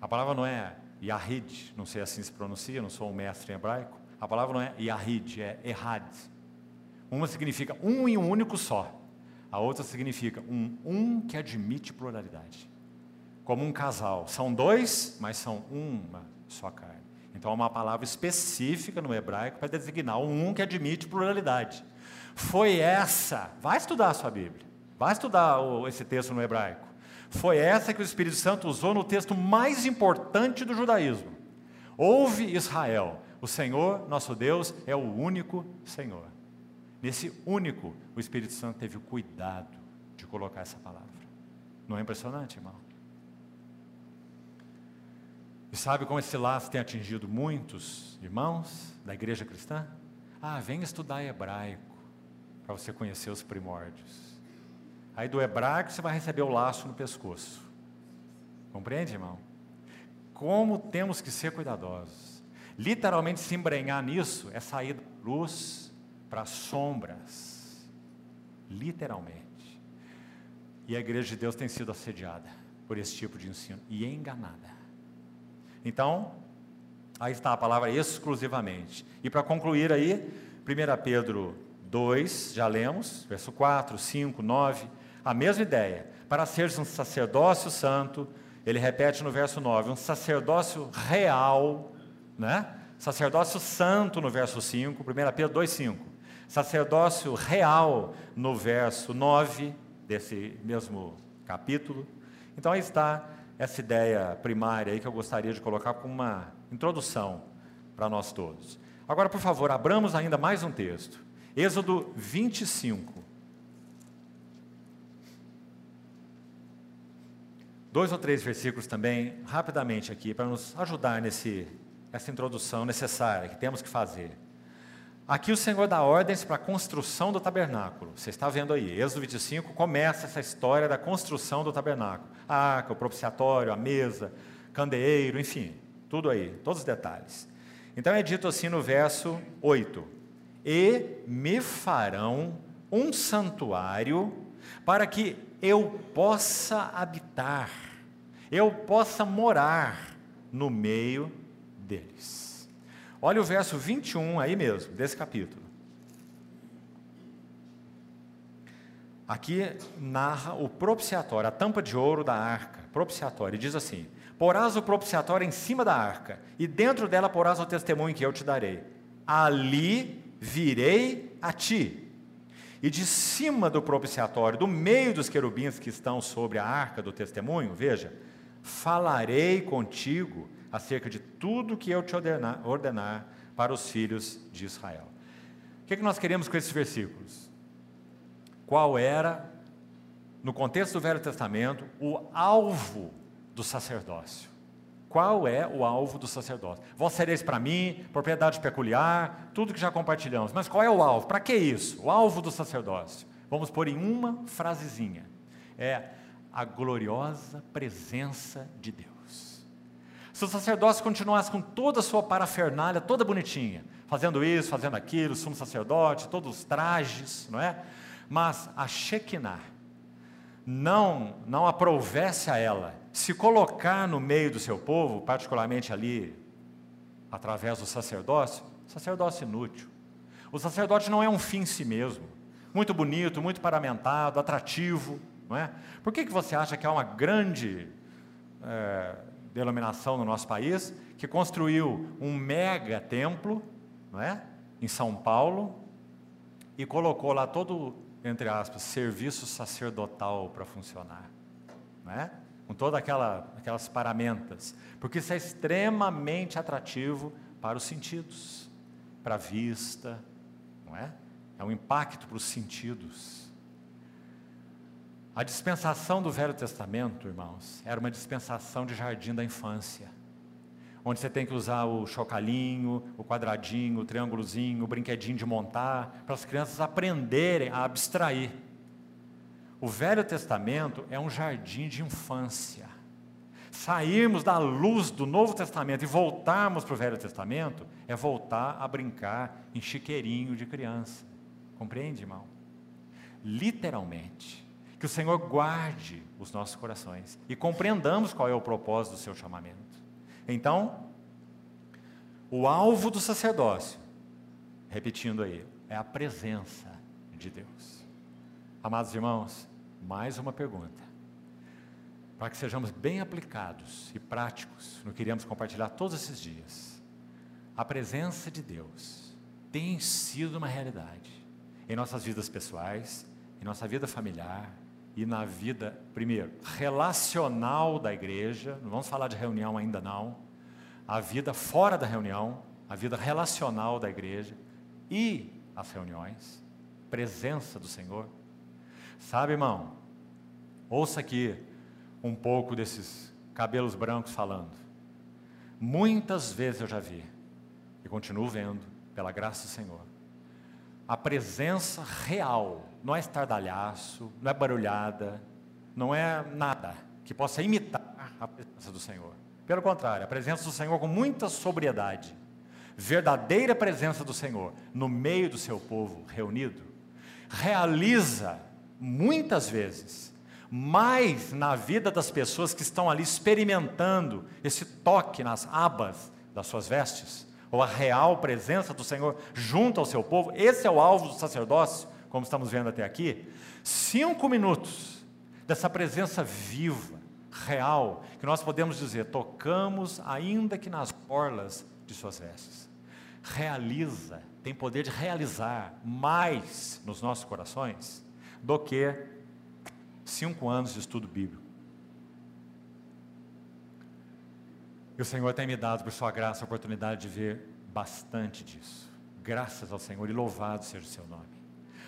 A palavra não é Yahid, não sei assim se pronuncia, não sou um mestre em hebraico. A palavra não é Yahid, é Erhad. Uma significa um e um único só. A outra significa um um que admite pluralidade. Como um casal. São dois, mas são uma só carne. Então, é uma palavra específica no hebraico para designar um que admite pluralidade. Foi essa, vai estudar a sua Bíblia, vai estudar esse texto no hebraico. Foi essa que o Espírito Santo usou no texto mais importante do judaísmo. Ouve Israel, o Senhor, nosso Deus, é o único Senhor. Nesse único, o Espírito Santo teve o cuidado de colocar essa palavra. Não é impressionante, irmão? E sabe como esse laço tem atingido muitos irmãos da igreja cristã? Ah, vem estudar hebraico para você conhecer os primórdios. Aí do hebraico você vai receber o laço no pescoço. Compreende, irmão? Como temos que ser cuidadosos. Literalmente se embrenhar nisso é sair da luz para sombras. Literalmente. E a igreja de Deus tem sido assediada por esse tipo de ensino e enganada. Então, aí está a palavra exclusivamente. E para concluir aí, 1 Pedro 2, já lemos, verso 4, 5, 9, a mesma ideia. Para seres um sacerdócio santo, ele repete no verso 9, um sacerdócio real, né? Sacerdócio santo no verso 5, 1 Pedro 2, 5. Sacerdócio real no verso 9 desse mesmo capítulo. Então aí está essa ideia primária aí que eu gostaria de colocar como uma introdução para nós todos. Agora, por favor, abramos ainda mais um texto. Êxodo 25. Dois ou três versículos também, rapidamente aqui, para nos ajudar nesse, essa introdução necessária que temos que fazer. Aqui o Senhor dá ordens para a construção do tabernáculo. Você está vendo aí, Êxodo 25 começa essa história da construção do tabernáculo. A arca, o propiciatório, a mesa, candeeiro, enfim, tudo aí, todos os detalhes. Então é dito assim no verso 8: E me farão um santuário para que eu possa habitar, eu possa morar no meio deles. Olha o verso 21 aí mesmo, desse capítulo. Aqui narra o propiciatório, a tampa de ouro da arca, propiciatório, e diz assim: Porás o propiciatório em cima da arca, e dentro dela porás o testemunho que eu te darei. Ali virei a ti. E de cima do propiciatório, do meio dos querubins que estão sobre a arca do testemunho, veja, falarei contigo acerca de tudo que eu te ordenar, ordenar para os filhos de Israel. O que, é que nós queremos com esses versículos? Qual era, no contexto do Velho Testamento, o alvo do sacerdócio? Qual é o alvo do sacerdócio? Vós sereis para mim, propriedade peculiar, tudo que já compartilhamos. Mas qual é o alvo? Para que isso? O alvo do sacerdócio. Vamos pôr em uma frasezinha. É a gloriosa presença de Deus. Se o sacerdócio continuasse com toda a sua parafernália, toda bonitinha, fazendo isso, fazendo aquilo, sumo sacerdote, todos os trajes, não é? Mas a Shekinah não, não aprovesse a ela se colocar no meio do seu povo, particularmente ali, através do sacerdócio, sacerdócio inútil. O sacerdote não é um fim em si mesmo, muito bonito, muito paramentado, atrativo, não é? Por que, que você acha que há uma grande é, denominação no nosso país, que construiu um mega templo, não é? Em São Paulo, e colocou lá todo, entre aspas, serviço sacerdotal para funcionar, não é? Com todas aquela, aquelas paramentas, porque isso é extremamente atrativo para os sentidos, para a vista, não é? É um impacto para os sentidos. A dispensação do Velho Testamento, irmãos, era uma dispensação de jardim da infância onde você tem que usar o chocalinho, o quadradinho, o triângulozinho, o brinquedinho de montar, para as crianças aprenderem a abstrair. O Velho Testamento é um jardim de infância. Sairmos da luz do Novo Testamento e voltarmos para o Velho Testamento é voltar a brincar em chiqueirinho de criança. Compreende, irmão? Literalmente. Que o Senhor guarde os nossos corações e compreendamos qual é o propósito do seu chamamento. Então, o alvo do sacerdócio, repetindo aí, é a presença de Deus. Amados irmãos, mais uma pergunta. Para que sejamos bem aplicados e práticos no que iremos compartilhar todos esses dias. A presença de Deus tem sido uma realidade em nossas vidas pessoais, em nossa vida familiar e na vida, primeiro, relacional da igreja. Não vamos falar de reunião ainda não a vida fora da reunião, a vida relacional da igreja e as reuniões, presença do Senhor. Sabe, irmão, ouça aqui um pouco desses cabelos brancos falando. Muitas vezes eu já vi, e continuo vendo, pela graça do Senhor, a presença real, não é estardalhaço, não é barulhada, não é nada que possa imitar a presença do Senhor. Pelo contrário, a presença do Senhor com muita sobriedade, verdadeira presença do Senhor no meio do seu povo reunido, realiza muitas vezes mais na vida das pessoas que estão ali experimentando esse toque nas abas das suas vestes, ou a real presença do Senhor junto ao seu povo. Esse é o alvo do sacerdócio, como estamos vendo até aqui. Cinco minutos dessa presença viva, real, que nós podemos dizer, tocamos ainda que nas orlas de suas vestes. Realiza, tem poder de realizar mais nos nossos corações do que cinco anos de estudo bíblico. E o Senhor tem me dado, por sua graça, a oportunidade de ver bastante disso. Graças ao Senhor e louvado seja o seu nome.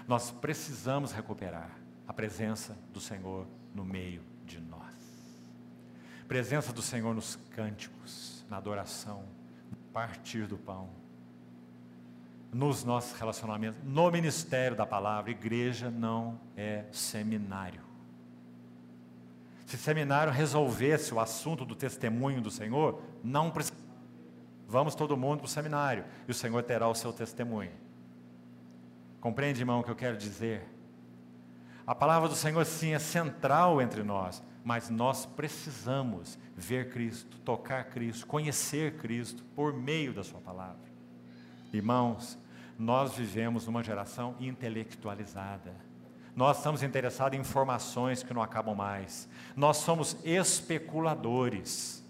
Nós precisamos recuperar a presença do Senhor no meio de nós presença do Senhor nos cânticos, na adoração, no partir do pão, nos nossos relacionamentos, no ministério da palavra. Igreja não é seminário. Se seminário resolvesse o assunto do testemunho do Senhor, não precisa. Vamos todo mundo para o seminário e o Senhor terá o seu testemunho. Compreende, irmão, o que eu quero dizer? A palavra do Senhor, sim, é central entre nós mas nós precisamos ver Cristo, tocar Cristo, conhecer Cristo por meio da Sua palavra. Irmãos, nós vivemos numa geração intelectualizada. Nós estamos interessados em informações que não acabam mais. Nós somos especuladores.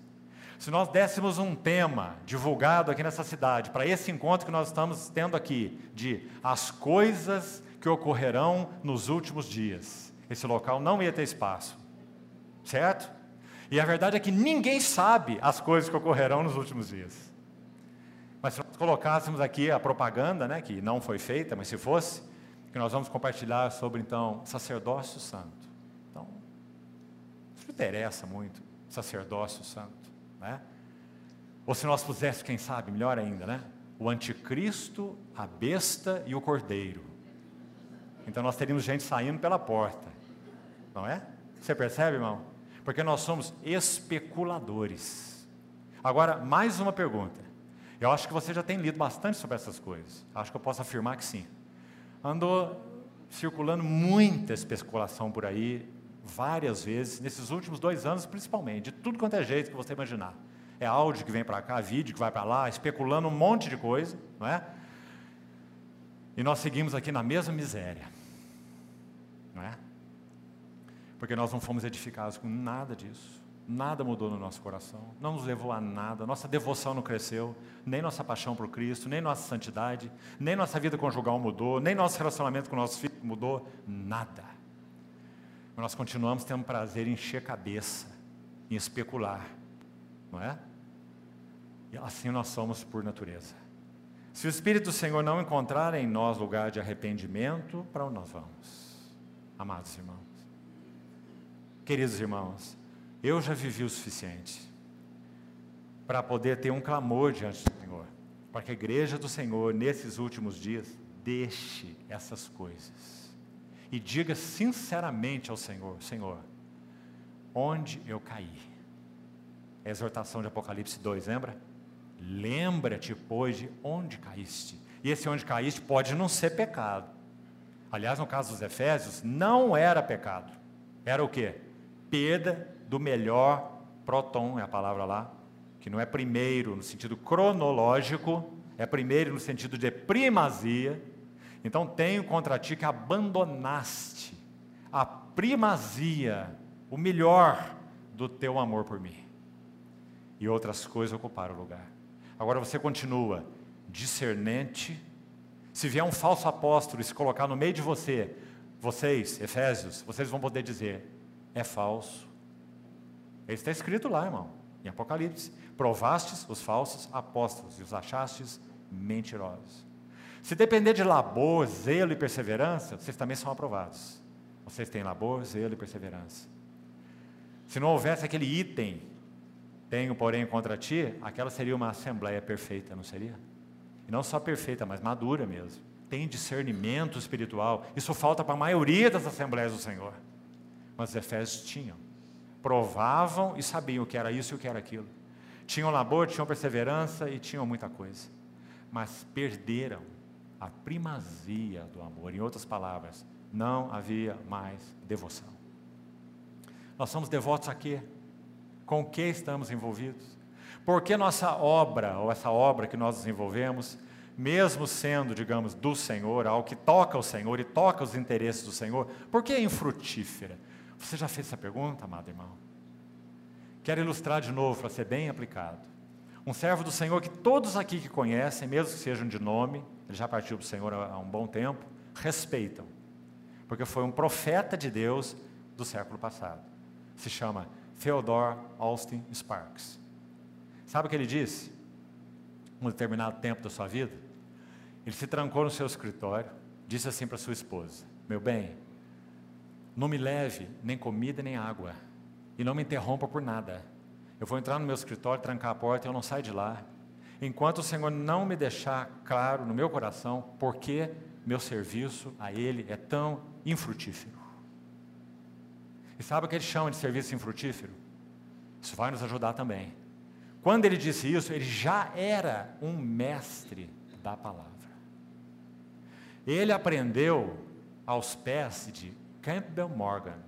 Se nós dessemos um tema divulgado aqui nessa cidade, para esse encontro que nós estamos tendo aqui, de as coisas que ocorrerão nos últimos dias, esse local não ia ter espaço certo? E a verdade é que ninguém sabe as coisas que ocorrerão nos últimos dias. Mas se nós colocássemos aqui a propaganda, né, que não foi feita, mas se fosse, que nós vamos compartilhar sobre então sacerdócio santo. Então, não interessa muito, sacerdócio santo, né? Ou se nós puséssemos, quem sabe, melhor ainda, né? O anticristo, a besta e o cordeiro. Então nós teríamos gente saindo pela porta, não é? Você percebe, irmão? Porque nós somos especuladores. Agora, mais uma pergunta. Eu acho que você já tem lido bastante sobre essas coisas. Acho que eu posso afirmar que sim. Andou circulando muita especulação por aí, várias vezes, nesses últimos dois anos principalmente, de tudo quanto é jeito que você imaginar. É áudio que vem para cá, vídeo que vai para lá, especulando um monte de coisa, não é? E nós seguimos aqui na mesma miséria, não é? porque nós não fomos edificados com nada disso. Nada mudou no nosso coração, não nos levou a nada, nossa devoção não cresceu, nem nossa paixão por Cristo, nem nossa santidade, nem nossa vida conjugal mudou, nem nosso relacionamento com nossos filhos mudou, nada. Mas nós continuamos tendo prazer em encher cabeça, em especular, não é? E assim nós somos por natureza. Se o Espírito do Senhor não encontrar em nós lugar de arrependimento, para onde nós vamos? Amados irmãos, queridos irmãos, eu já vivi o suficiente para poder ter um clamor diante do Senhor, para que a igreja do Senhor, nesses últimos dias, deixe essas coisas e diga sinceramente ao Senhor: Senhor, onde eu caí? É a exortação de Apocalipse 2, lembra? Lembra-te, pois, de onde caíste. E esse onde caíste pode não ser pecado. Aliás, no caso dos Efésios, não era pecado. Era o quê? Perda do melhor proton, é a palavra lá, que não é primeiro no sentido cronológico, é primeiro no sentido de primazia. Então tenho contra ti que abandonaste a primazia, o melhor do teu amor por mim. E outras coisas ocuparam o lugar. Agora você continua discernente. Se vier um falso apóstolo e se colocar no meio de você, vocês, Efésios, vocês vão poder dizer: é falso. Isso está escrito lá, irmão, em Apocalipse. Provastes os falsos apóstolos e os achastes mentirosos. Se depender de labor, zelo e perseverança, vocês também são aprovados. Vocês têm labor, zelo e perseverança. Se não houvesse aquele item tenho, porém, contra ti, aquela seria uma assembleia perfeita, não seria? E não só perfeita, mas madura mesmo. Tem discernimento espiritual. Isso falta para a maioria das assembleias do Senhor. Mas os Efésios tinham. Provavam e sabiam o que era isso e o que era aquilo. Tinham labor, tinham perseverança e tinham muita coisa. Mas perderam a primazia do amor. Em outras palavras, não havia mais devoção. Nós somos devotos a quê? com o que estamos envolvidos. Porque nossa obra, ou essa obra que nós desenvolvemos, mesmo sendo, digamos, do Senhor, algo que toca o Senhor e toca os interesses do Senhor, por que é infrutífera? Você já fez essa pergunta, amado irmão? Quero ilustrar de novo para ser bem aplicado. Um servo do Senhor que todos aqui que conhecem, mesmo que sejam de nome, ele já partiu do Senhor há um bom tempo, respeitam, porque foi um profeta de Deus do século passado. Se chama Theodore Austin Sparks. Sabe o que ele disse? Um determinado tempo da sua vida, ele se trancou no seu escritório, disse assim para sua esposa: Meu bem, não me leve nem comida nem água, e não me interrompa por nada. Eu vou entrar no meu escritório, trancar a porta e eu não saio de lá, enquanto o Senhor não me deixar claro no meu coração por que meu serviço a Ele é tão infrutífero. E sabe o que ele chama de serviço infrutífero? Isso vai nos ajudar também. Quando ele disse isso, ele já era um mestre da palavra. Ele aprendeu aos pés de Campbell Morgan.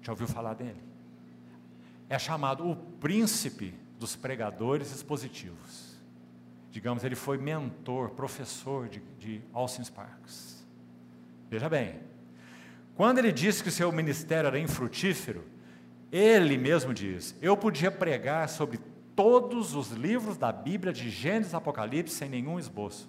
Já ouviu falar dele? É chamado o príncipe dos pregadores expositivos. Digamos, ele foi mentor, professor de, de Austin Sparks. Veja bem, quando ele disse que o seu ministério era infrutífero, ele mesmo diz: Eu podia pregar sobre todos os livros da Bíblia, de Gênesis a Apocalipse, sem nenhum esboço.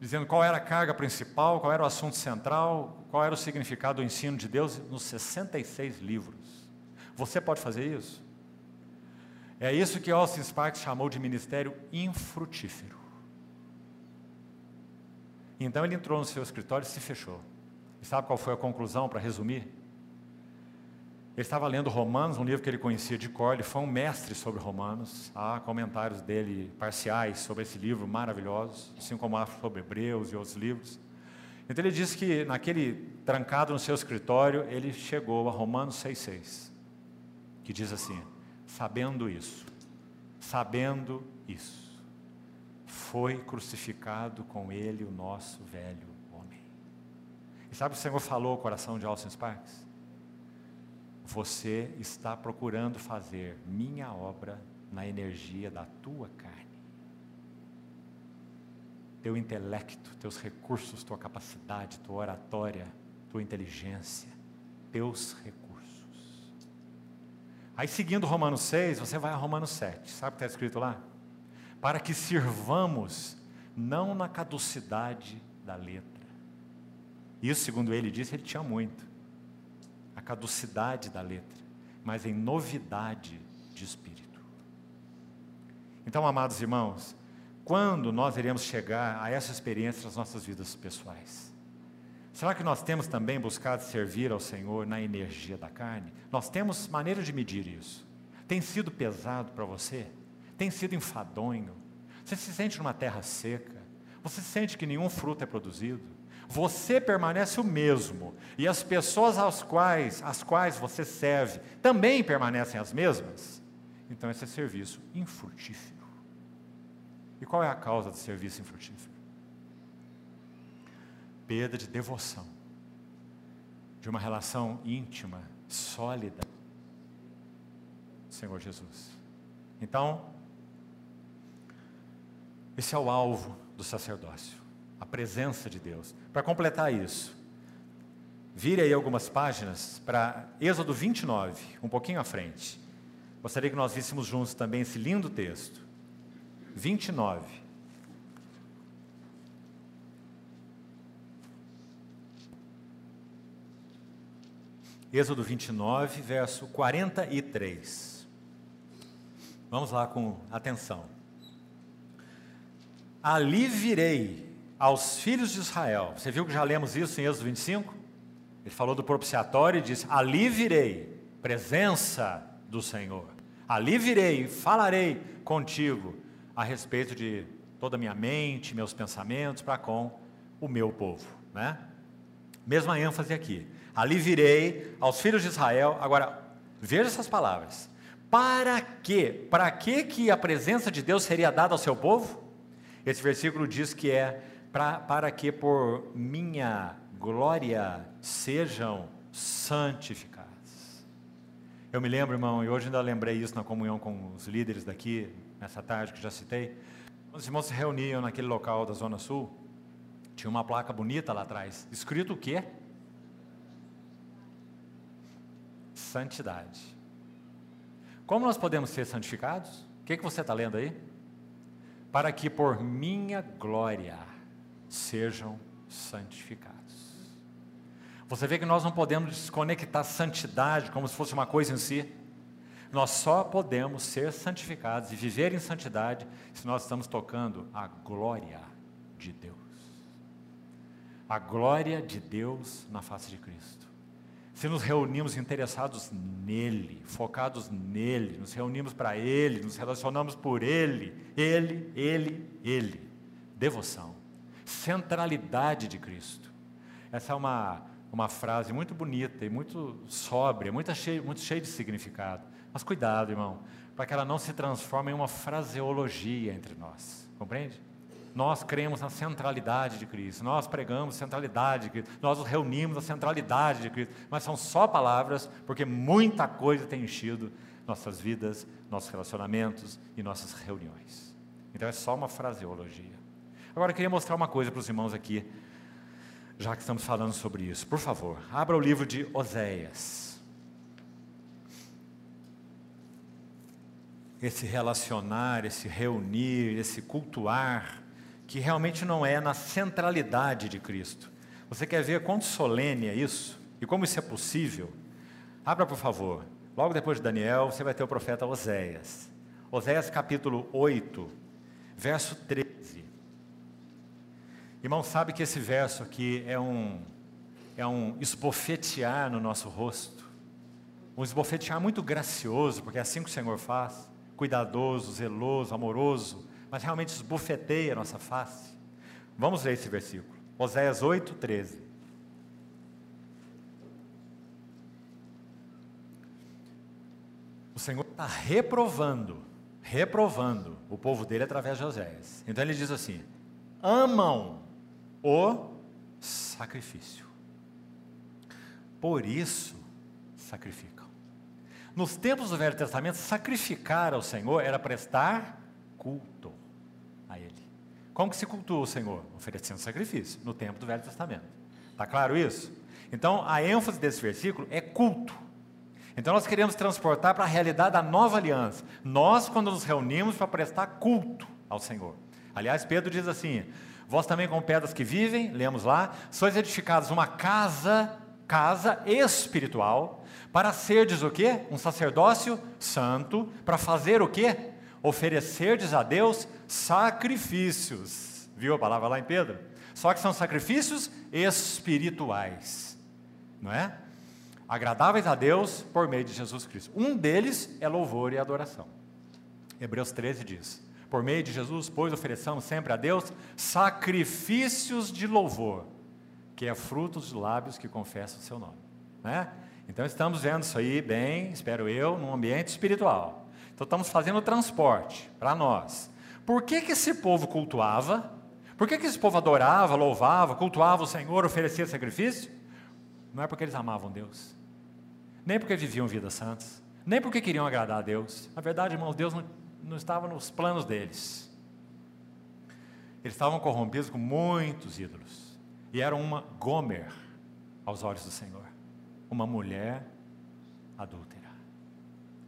Dizendo qual era a carga principal, qual era o assunto central, qual era o significado do ensino de Deus nos 66 livros. Você pode fazer isso? É isso que Austin Sparks chamou de ministério infrutífero. Então ele entrou no seu escritório e se fechou. E sabe qual foi a conclusão, para resumir? Ele estava lendo Romanos, um livro que ele conhecia de cor, ele foi um mestre sobre Romanos. Há comentários dele parciais sobre esse livro maravilhosos, assim como há sobre Hebreus e outros livros. Então ele disse que naquele trancado no seu escritório, ele chegou a Romanos 6,6, que diz assim: sabendo isso, sabendo isso foi crucificado com ele o nosso velho homem. E sabe o que o Senhor falou ao coração de Austin Sparks? Você está procurando fazer minha obra na energia da tua carne. Teu intelecto, teus recursos, tua capacidade, tua oratória, tua inteligência, teus recursos. Aí seguindo Romanos 6, você vai a Romanos 7. Sabe o que está escrito lá? para que sirvamos não na caducidade da letra. Isso, segundo ele disse, ele tinha muito. Caducidade da letra, mas em novidade de espírito. Então, amados irmãos, quando nós iremos chegar a essa experiência nas nossas vidas pessoais? Será que nós temos também buscado servir ao Senhor na energia da carne? Nós temos maneira de medir isso. Tem sido pesado para você? Tem sido enfadonho? Você se sente numa terra seca? Você sente que nenhum fruto é produzido? Você permanece o mesmo e as pessoas às quais, às quais você serve também permanecem as mesmas? Então esse é serviço infrutífero. E qual é a causa do serviço infrutífero? perda de devoção, de uma relação íntima, sólida, Senhor Jesus. Então, esse é o alvo do sacerdócio, presença de Deus. Para completar isso, vire aí algumas páginas para Êxodo 29, um pouquinho à frente. Gostaria que nós víssemos juntos também esse lindo texto. 29. Êxodo 29, verso 43. Vamos lá com atenção. Ali virei aos filhos de Israel. Você viu que já lemos isso em Êxodo 25? Ele falou do propiciatório e disse: Ali virei, presença do Senhor. Ali virei, falarei contigo a respeito de toda a minha mente, meus pensamentos para com o meu povo, né? Mesma ênfase aqui ali virei aos filhos de Israel. Agora, veja essas palavras. Para quê? Para que que a presença de Deus seria dada ao seu povo? Esse versículo diz que é pra, para que por minha glória sejam santificados. Eu me lembro, irmão, e hoje ainda lembrei isso na comunhão com os líderes daqui, nessa tarde que já citei. Os irmãos se reuniam naquele local da Zona Sul, tinha uma placa bonita lá atrás, escrito o quê? santidade. Como nós podemos ser santificados? O que, que você está lendo aí? Para que por minha glória sejam santificados. Você vê que nós não podemos desconectar santidade como se fosse uma coisa em si. Nós só podemos ser santificados e viver em santidade se nós estamos tocando a glória de Deus. A glória de Deus na face de Cristo se nos reunimos interessados nele, focados nele, nos reunimos para ele, nos relacionamos por ele, ele, ele, ele. Devoção, centralidade de Cristo. Essa é uma, uma frase muito bonita e muito sóbria, muito cheia, muito cheia de significado. Mas cuidado, irmão, para que ela não se transforme em uma fraseologia entre nós. Compreende? Nós cremos na centralidade de Cristo, nós pregamos centralidade de Cristo, nós nos reunimos na centralidade de Cristo, mas são só palavras, porque muita coisa tem enchido nossas vidas, nossos relacionamentos e nossas reuniões. Então é só uma fraseologia. Agora eu queria mostrar uma coisa para os irmãos aqui, já que estamos falando sobre isso. Por favor, abra o livro de Oséias. Esse relacionar, esse reunir, esse cultuar, que realmente não é na centralidade de Cristo. Você quer ver quão solene é isso? E como isso é possível? Abra, por favor. Logo depois de Daniel, você vai ter o profeta Oséias. Oséias capítulo 8, verso 13. Irmão, sabe que esse verso aqui é um, é um esbofetear no nosso rosto. Um esbofetear muito gracioso, porque é assim que o Senhor faz. Cuidadoso, zeloso, amoroso mas realmente esbofeteia a nossa face. Vamos ler esse versículo. Oséias 8, 13. O Senhor está reprovando, reprovando o povo dele através de Oséias. Então ele diz assim: amam o sacrifício. Por isso sacrificam. Nos tempos do Velho Testamento, sacrificar ao Senhor era prestar culto a Ele. Como que se cultua o Senhor? Oferecendo sacrifício, no tempo do Velho Testamento. Está claro isso? Então, a ênfase desse versículo é culto. Então, nós queremos transportar para a realidade da nova aliança. Nós, quando nos reunimos para prestar culto ao Senhor. Aliás, Pedro diz assim: Vós também, com pedras que vivem, lemos lá, sois edificados uma casa, casa espiritual, para serdes o quê? Um sacerdócio santo, para fazer o quê? oferecerdes a Deus sacrifícios. Viu a palavra lá em Pedro? Só que são sacrifícios espirituais, não é? Agradáveis a Deus por meio de Jesus Cristo. Um deles é louvor e adoração. Hebreus 13 diz: Por meio de Jesus, pois ofereçamos sempre a Deus sacrifícios de louvor, que é fruto dos lábios que confessam o seu nome. Né? Então estamos vendo isso aí bem, espero eu, num ambiente espiritual. Então estamos fazendo o transporte para nós. Por que, que esse povo cultuava? Por que, que esse povo adorava, louvava, cultuava o Senhor, oferecia sacrifício? Não é porque eles amavam Deus, nem porque viviam vidas santas, nem porque queriam agradar a Deus. Na verdade, irmãos, Deus não, não estava nos planos deles. Eles estavam corrompidos com muitos ídolos. E eram uma Gomer aos olhos do Senhor. Uma mulher adúltera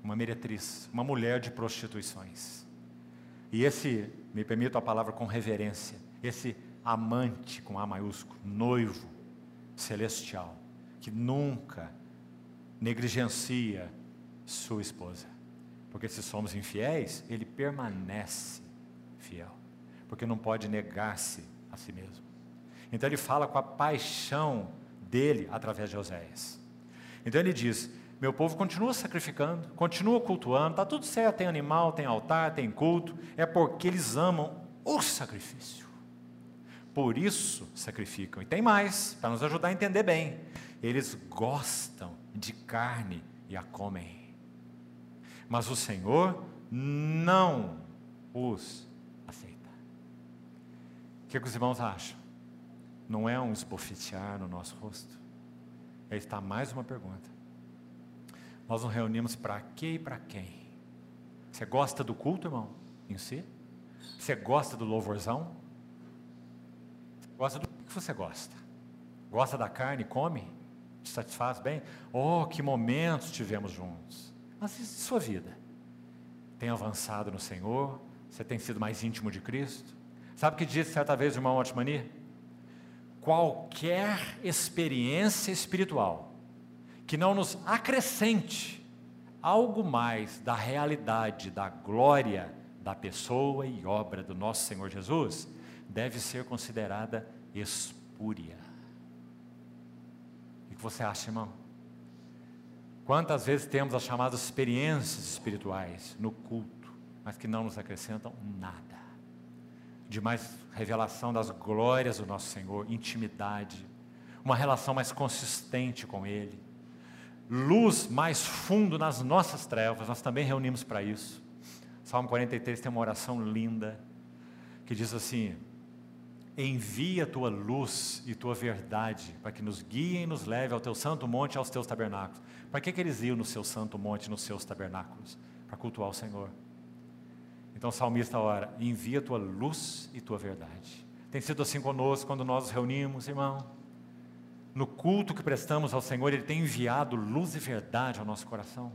uma meretriz, uma mulher de prostituições. E esse, me permito a palavra com reverência, esse amante com A maiúsculo, noivo celestial, que nunca negligencia sua esposa. Porque se somos infiéis, ele permanece fiel, porque não pode negar-se a si mesmo. Então ele fala com a paixão dele através de Oséias. Então ele diz: meu povo continua sacrificando, continua cultuando, está tudo certo, tem animal, tem altar, tem culto, é porque eles amam o sacrifício. Por isso sacrificam. E tem mais, para nos ajudar a entender bem. Eles gostam de carne e a comem. Mas o Senhor não os aceita. O que, que os irmãos acham? Não é um esbofetear no nosso rosto? Aí está mais uma pergunta. Nós nos reunimos para quê e para quem? Você gosta do culto, irmão, em si? Você gosta do louvorzão? Gosta do que você gosta? Gosta da carne? Come? Te satisfaz bem? Oh, que momentos tivemos juntos. Mas e sua vida? Tem avançado no Senhor? Você tem sido mais íntimo de Cristo? Sabe o que disse certa vez o irmão Otmani? Qualquer experiência espiritual que não nos acrescente algo mais da realidade, da glória da pessoa e obra do nosso Senhor Jesus, deve ser considerada espúria. O que você acha, irmão? Quantas vezes temos as chamadas experiências espirituais no culto, mas que não nos acrescentam nada, de mais revelação das glórias do nosso Senhor, intimidade, uma relação mais consistente com Ele luz mais fundo nas nossas trevas, nós também reunimos para isso. Salmo 43 tem uma oração linda que diz assim: Envia tua luz e tua verdade para que nos guiem e nos leve ao teu santo monte e aos teus tabernáculos. Para que, que eles iam no seu santo monte nos seus tabernáculos? Para cultuar o Senhor. Então o salmista ora: Envia tua luz e tua verdade. Tem sido assim conosco quando nós nos reunimos, irmão no culto que prestamos ao Senhor, Ele tem enviado luz e verdade ao nosso coração.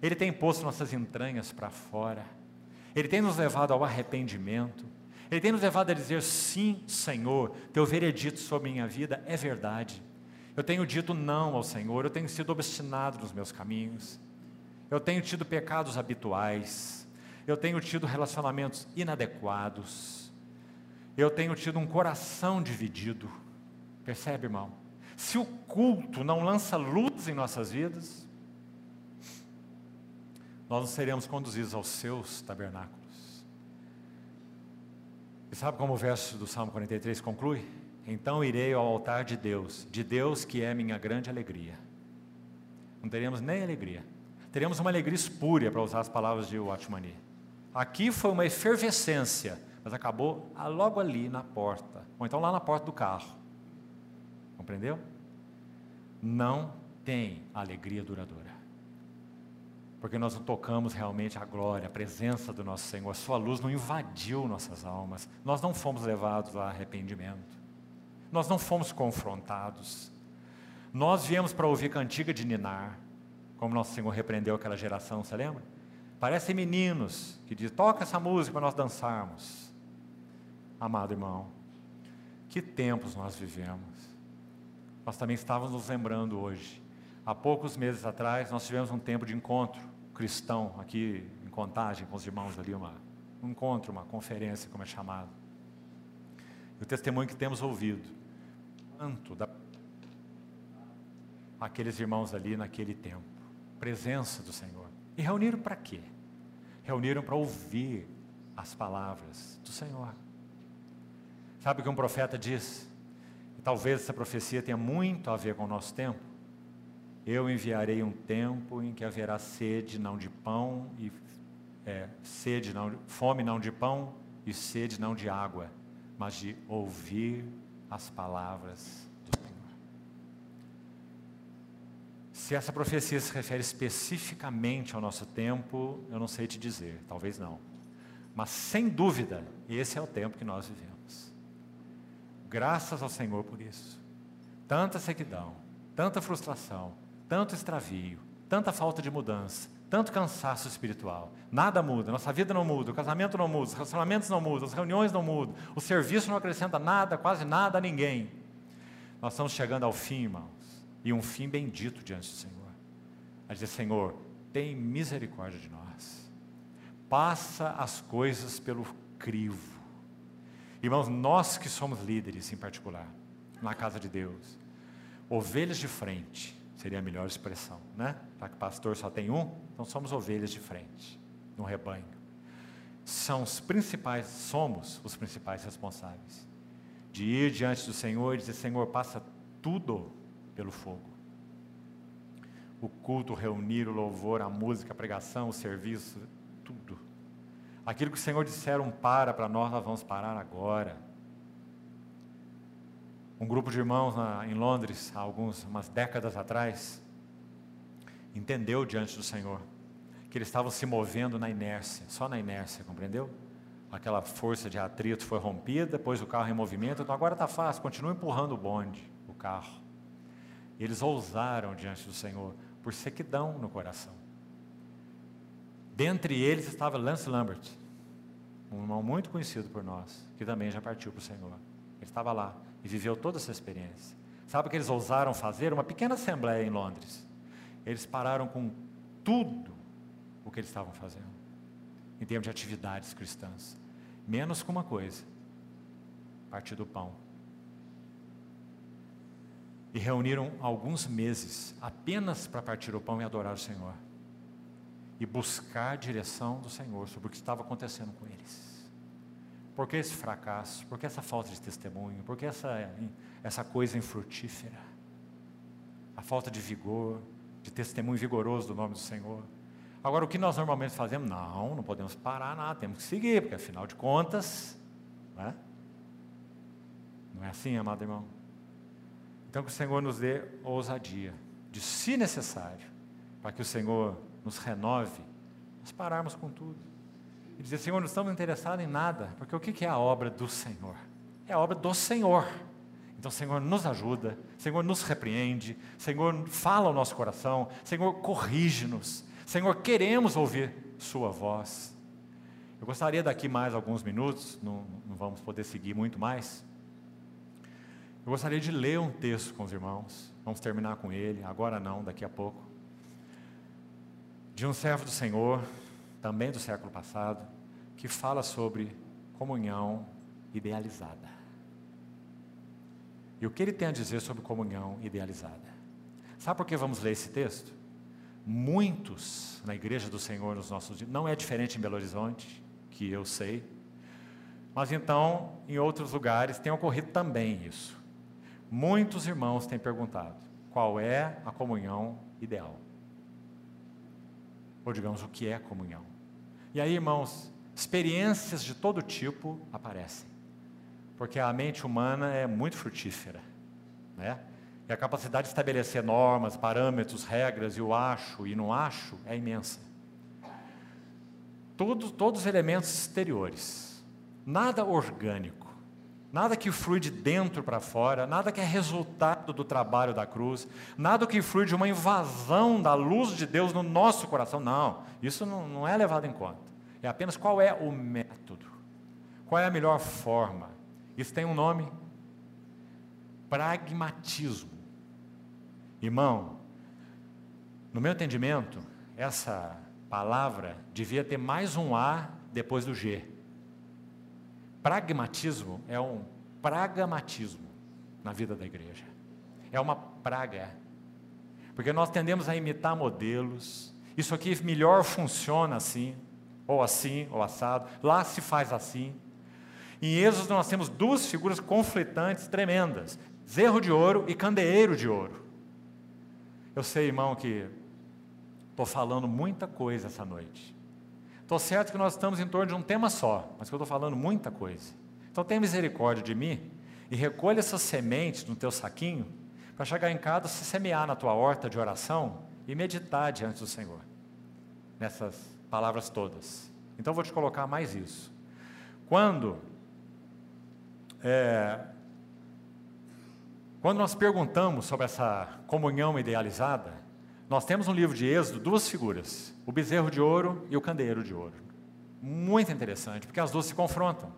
Ele tem posto nossas entranhas para fora. Ele tem nos levado ao arrependimento. Ele tem nos levado a dizer: sim, Senhor, teu veredito sobre minha vida é verdade. Eu tenho dito não ao Senhor, eu tenho sido obstinado nos meus caminhos. Eu tenho tido pecados habituais. Eu tenho tido relacionamentos inadequados. Eu tenho tido um coração dividido. Percebe, irmão? Se o culto não lança luz em nossas vidas, nós não seremos conduzidos aos seus tabernáculos. E sabe como o verso do Salmo 43 conclui? Então irei ao altar de Deus, de Deus que é minha grande alegria. Não teremos nem alegria. Teremos uma alegria espúria, para usar as palavras de Watchmani. Aqui foi uma efervescência, mas acabou logo ali na porta, ou então lá na porta do carro. Compreendeu? Não tem alegria duradoura. Porque nós não tocamos realmente a glória, a presença do nosso Senhor. A sua luz não invadiu nossas almas. Nós não fomos levados a arrependimento. Nós não fomos confrontados. Nós viemos para ouvir cantiga de ninar, como nosso Senhor repreendeu aquela geração, você lembra? Parecem meninos que dizem: toca essa música para nós dançarmos. Amado irmão, que tempos nós vivemos nós também estávamos nos lembrando hoje. Há poucos meses atrás, nós tivemos um tempo de encontro cristão aqui em Contagem com os irmãos ali, uma um encontro, uma conferência, como é chamado. E o testemunho que temos ouvido, tanto da aqueles irmãos ali naquele tempo, presença do Senhor. E reuniram para quê? Reuniram para ouvir as palavras do Senhor. Sabe o que um profeta diz? E talvez essa profecia tenha muito a ver com o nosso tempo. Eu enviarei um tempo em que haverá sede não de pão e é, sede não, fome não de pão e sede não de água, mas de ouvir as palavras do Senhor. Se essa profecia se refere especificamente ao nosso tempo, eu não sei te dizer, talvez não. Mas sem dúvida, esse é o tempo que nós vivemos. Graças ao Senhor por isso. Tanta sequidão, tanta frustração, tanto extravio, tanta falta de mudança, tanto cansaço espiritual. Nada muda, nossa vida não muda, o casamento não muda, os relacionamentos não mudam, as reuniões não mudam, o serviço não acrescenta nada, quase nada a ninguém. Nós estamos chegando ao fim, irmãos, e um fim bendito diante do Senhor. A dizer, Senhor, tem misericórdia de nós. Passa as coisas pelo crivo. Irmãos, nós que somos líderes em particular, na casa de Deus, ovelhas de frente, seria a melhor expressão, né? Já que pastor só tem um, então somos ovelhas de frente, no rebanho. São os principais, somos os principais responsáveis de ir diante do Senhor e dizer: Senhor, passa tudo pelo fogo. O culto, reunir, o louvor, a música, a pregação, o serviço, tudo. Aquilo que o Senhor disseram para para nós, nós vamos parar agora. Um grupo de irmãos na, em Londres, há algumas umas décadas atrás, entendeu diante do Senhor que eles estavam se movendo na inércia, só na inércia, compreendeu? Aquela força de atrito foi rompida, pôs o carro em movimento, então agora está fácil, continua empurrando o bonde, o carro. E eles ousaram diante do Senhor por sequidão no coração. Dentre eles estava Lance Lambert, um irmão muito conhecido por nós, que também já partiu para o Senhor. Ele estava lá viveu toda essa experiência. Sabe o que eles ousaram fazer? Uma pequena assembleia em Londres. Eles pararam com tudo o que eles estavam fazendo, em termos de atividades cristãs, menos com uma coisa: partir do pão. E reuniram alguns meses apenas para partir o pão e adorar o Senhor. E buscar a direção do Senhor sobre o que estava acontecendo com eles. Por que esse fracasso? Por que essa falta de testemunho? Por que essa, essa coisa infrutífera? A falta de vigor, de testemunho vigoroso do nome do Senhor. Agora, o que nós normalmente fazemos? Não, não podemos parar nada, temos que seguir, porque afinal de contas, não é, não é assim, amado irmão? Então, que o Senhor nos dê ousadia, de se necessário, para que o Senhor nos renove, nós pararmos com tudo e dizer: Senhor, não estamos interessados em nada, porque o que é a obra do Senhor? É a obra do Senhor. Então, Senhor, nos ajuda, Senhor, nos repreende, Senhor, fala ao nosso coração, Senhor, corrige-nos, Senhor, queremos ouvir Sua voz. Eu gostaria daqui mais alguns minutos, não, não vamos poder seguir muito mais. Eu gostaria de ler um texto com os irmãos, vamos terminar com ele, agora não, daqui a pouco. De um servo do Senhor, também do século passado, que fala sobre comunhão idealizada. E o que ele tem a dizer sobre comunhão idealizada? Sabe por que vamos ler esse texto? Muitos na igreja do Senhor nos nossos dias, não é diferente em Belo Horizonte, que eu sei, mas então em outros lugares tem ocorrido também isso. Muitos irmãos têm perguntado: qual é a comunhão ideal? Ou digamos o que é comunhão. E aí, irmãos, experiências de todo tipo aparecem, porque a mente humana é muito frutífera, né? E a capacidade de estabelecer normas, parâmetros, regras e o acho e não acho é imensa. Todos, todos os elementos exteriores, nada orgânico. Nada que flui de dentro para fora, nada que é resultado do trabalho da cruz, nada que flui de uma invasão da luz de Deus no nosso coração. Não, isso não, não é levado em conta. É apenas qual é o método, qual é a melhor forma. Isso tem um nome: pragmatismo. Irmão, no meu entendimento, essa palavra devia ter mais um A depois do G. Pragmatismo é um pragmatismo na vida da igreja. É uma praga. Porque nós tendemos a imitar modelos. Isso aqui melhor funciona assim, ou assim, ou assado. Lá se faz assim. Em Êxodo nós temos duas figuras conflitantes tremendas: zerro de ouro e candeeiro de ouro. Eu sei, irmão, que estou falando muita coisa essa noite. Estou certo que nós estamos em torno de um tema só, mas que eu estou falando muita coisa. Então tenha misericórdia de mim e recolha essas sementes no teu saquinho para chegar em casa, se semear na tua horta de oração e meditar diante do Senhor. Nessas palavras todas. Então vou te colocar mais isso. Quando é, quando nós perguntamos sobre essa comunhão idealizada, nós temos no livro de Êxodo duas figuras: o bezerro de ouro e o candeeiro de ouro. Muito interessante, porque as duas se confrontam.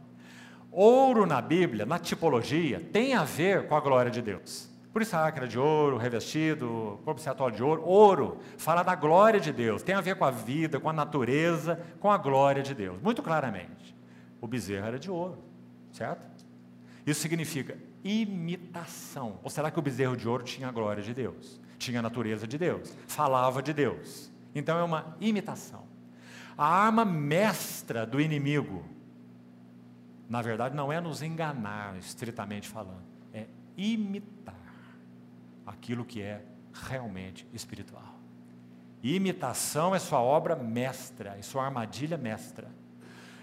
Ouro na Bíblia, na tipologia, tem a ver com a glória de Deus. Por isso a arca de ouro, revestido, corpo expiatório de ouro. Ouro fala da glória de Deus, tem a ver com a vida, com a natureza, com a glória de Deus. Muito claramente. O bezerro era de ouro, certo? Isso significa imitação. Ou será que o bezerro de ouro tinha a glória de Deus? Tinha a natureza de Deus? Falava de Deus? Então é uma imitação. A arma mestra do inimigo, na verdade, não é nos enganar, estritamente falando, é imitar aquilo que é realmente espiritual. Imitação é sua obra mestra, é sua armadilha mestra.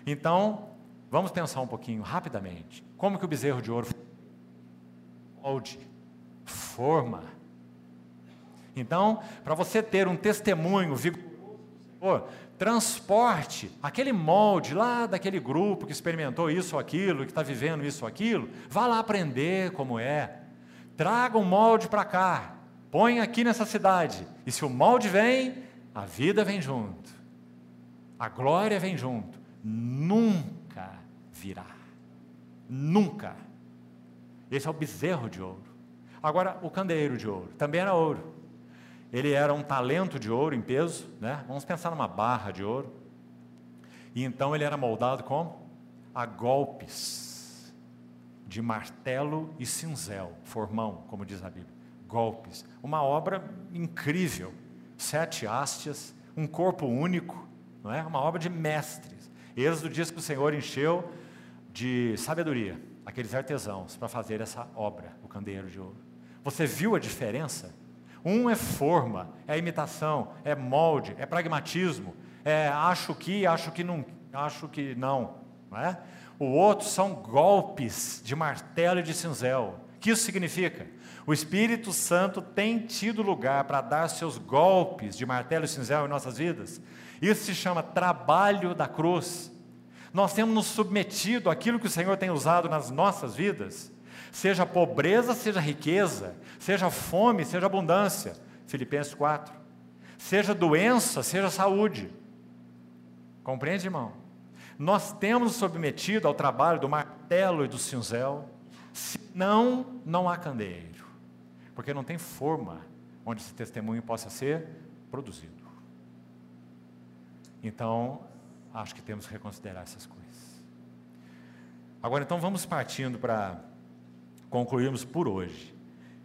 Então, vamos pensar um pouquinho rapidamente. Como que o bezerro de ouro molde, forma. Então, para você ter um testemunho vigoroso transporte aquele molde lá daquele grupo que experimentou isso ou aquilo, que está vivendo isso ou aquilo, vá lá aprender como é. Traga um molde para cá, põe aqui nessa cidade. E se o molde vem, a vida vem junto. A glória vem junto. Nunca virá. Nunca. Esse é o bezerro de ouro. Agora, o candeeiro de ouro também era ouro. Ele era um talento de ouro em peso, né? Vamos pensar numa barra de ouro. E então ele era moldado como? A golpes de martelo e cinzel, formão, como diz a Bíblia. Golpes. Uma obra incrível. Sete hastes, um corpo único, não é? Uma obra de mestres. Êxodo diz que o Senhor encheu de sabedoria aqueles artesãos para fazer essa obra, o candeeiro de ouro. Você viu a diferença? Um é forma, é imitação, é molde, é pragmatismo, é acho que, acho que não, acho que não, não é? O outro são golpes de martelo e de cinzel. O que isso significa? O Espírito Santo tem tido lugar para dar seus golpes de martelo e cinzel em nossas vidas. Isso se chama trabalho da cruz. Nós temos nos submetido àquilo que o Senhor tem usado nas nossas vidas, seja pobreza, seja riqueza, seja fome, seja abundância. Filipenses 4. Seja doença, seja saúde. Compreende, irmão? Nós temos submetido ao trabalho do martelo e do cinzel, senão não há candeeiro, porque não tem forma onde esse testemunho possa ser produzido. Então, acho que temos que reconsiderar essas coisas. Agora, então, vamos partindo para concluirmos por hoje.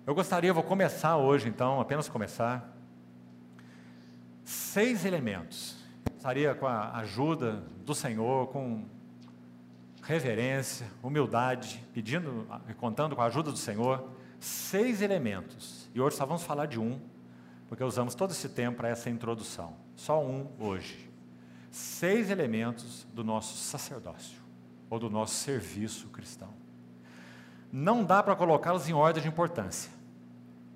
Eu gostaria, vou começar hoje, então, apenas começar. Seis elementos. Gostaria, com a ajuda do Senhor, com reverência, humildade, pedindo e contando com a ajuda do Senhor, seis elementos. E hoje só vamos falar de um, porque usamos todo esse tempo para essa introdução. Só um hoje seis elementos do nosso sacerdócio, ou do nosso serviço cristão. Não dá para colocá-los em ordem de importância.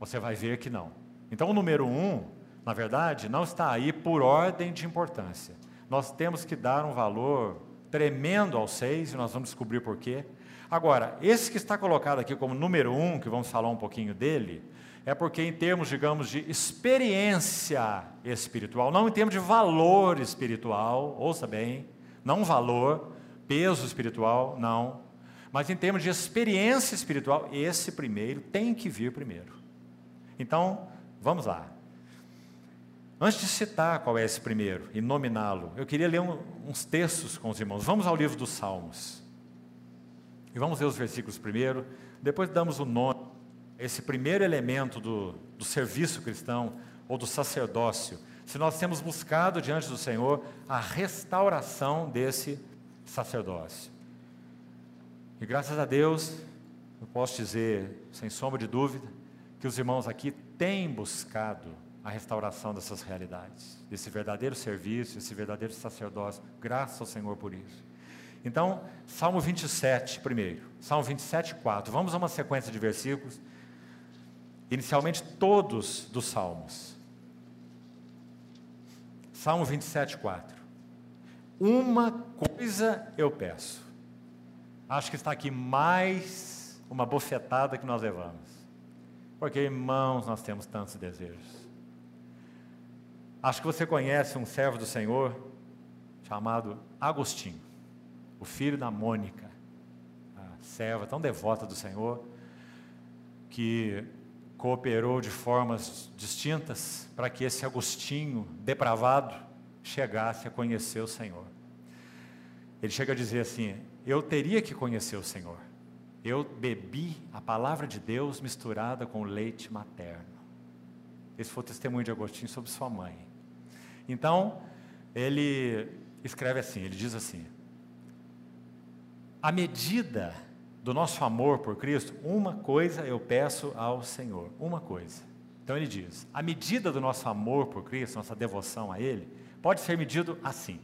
Você vai ver que não. Então, o número um, na verdade, não está aí por ordem de importância. Nós temos que dar um valor tremendo aos seis, e nós vamos descobrir por quê. Agora, esse que está colocado aqui como número um, que vamos falar um pouquinho dele, é porque, em termos, digamos, de experiência espiritual, não em termos de valor espiritual, ouça bem, não valor, peso espiritual, não, mas em termos de experiência espiritual, esse primeiro tem que vir primeiro. Então, vamos lá. Antes de citar qual é esse primeiro e nominá-lo, eu queria ler um, uns textos com os irmãos. Vamos ao livro dos Salmos. E vamos ler os versículos primeiro, depois damos o nome, esse primeiro elemento do, do serviço cristão ou do sacerdócio. Se nós temos buscado diante do Senhor a restauração desse sacerdócio. E graças a Deus, eu posso dizer, sem sombra de dúvida, que os irmãos aqui têm buscado a restauração dessas realidades, desse verdadeiro serviço, esse verdadeiro sacerdócio. Graças ao Senhor por isso. Então, Salmo 27, primeiro. Salmo 27, 4. Vamos a uma sequência de versículos. Inicialmente, todos dos Salmos. Salmo 27, 4. Uma coisa eu peço. Acho que está aqui mais uma bofetada que nós levamos. Porque, irmãos, nós temos tantos desejos. Acho que você conhece um servo do Senhor chamado Agostinho o filho da Mônica, a serva tão devota do Senhor, que cooperou de formas distintas para que esse Agostinho depravado chegasse a conhecer o Senhor. Ele chega a dizer assim: Eu teria que conhecer o Senhor. Eu bebi a palavra de Deus misturada com leite materno. Esse foi o testemunho de Agostinho sobre sua mãe. Então, ele escreve assim: ele diz assim: a medida do nosso amor por Cristo, uma coisa eu peço ao Senhor, uma coisa. Então ele diz: a medida do nosso amor por Cristo, nossa devoção a Ele, pode ser medido assim.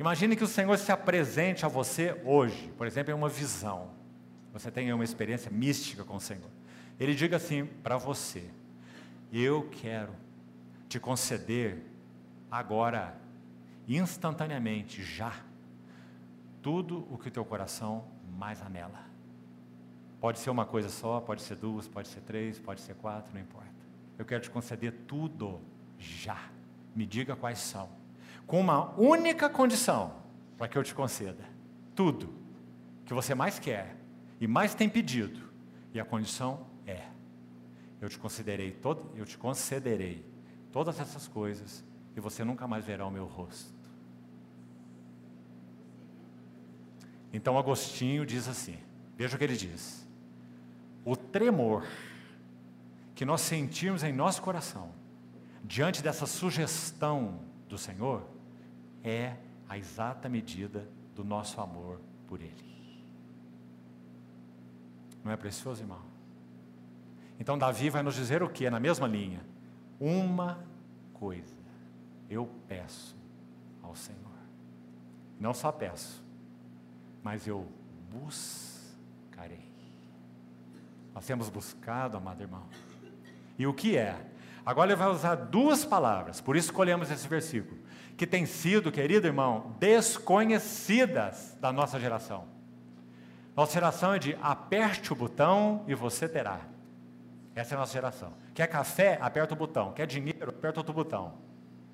Imagine que o Senhor se apresente a você hoje, por exemplo, em uma visão. Você tenha uma experiência mística com o Senhor. Ele diga assim para você: Eu quero te conceder agora, instantaneamente, já, tudo o que o teu coração mais anela. Pode ser uma coisa só, pode ser duas, pode ser três, pode ser quatro, não importa. Eu quero te conceder tudo já. Me diga quais são. Com uma única condição para que eu te conceda. Tudo que você mais quer e mais tem pedido. E a condição é: eu te concederei todo, eu te concederei todas essas coisas e você nunca mais verá o meu rosto. Então Agostinho diz assim: veja o que ele diz. O tremor que nós sentimos em nosso coração diante dessa sugestão do Senhor é a exata medida do nosso amor por Ele. Não é precioso, irmão? Então Davi vai nos dizer o que? Na mesma linha. Uma coisa eu peço ao Senhor. Não só peço, mas eu buscarei. Nós temos buscado, amado irmão. E o que é? Agora ele vai usar duas palavras, por isso escolhemos esse versículo, que tem sido, querido irmão, desconhecidas da nossa geração. Nossa geração é de aperte o botão e você terá. Essa é a nossa geração. Quer café? Aperta o botão. Quer dinheiro? Aperta outro botão.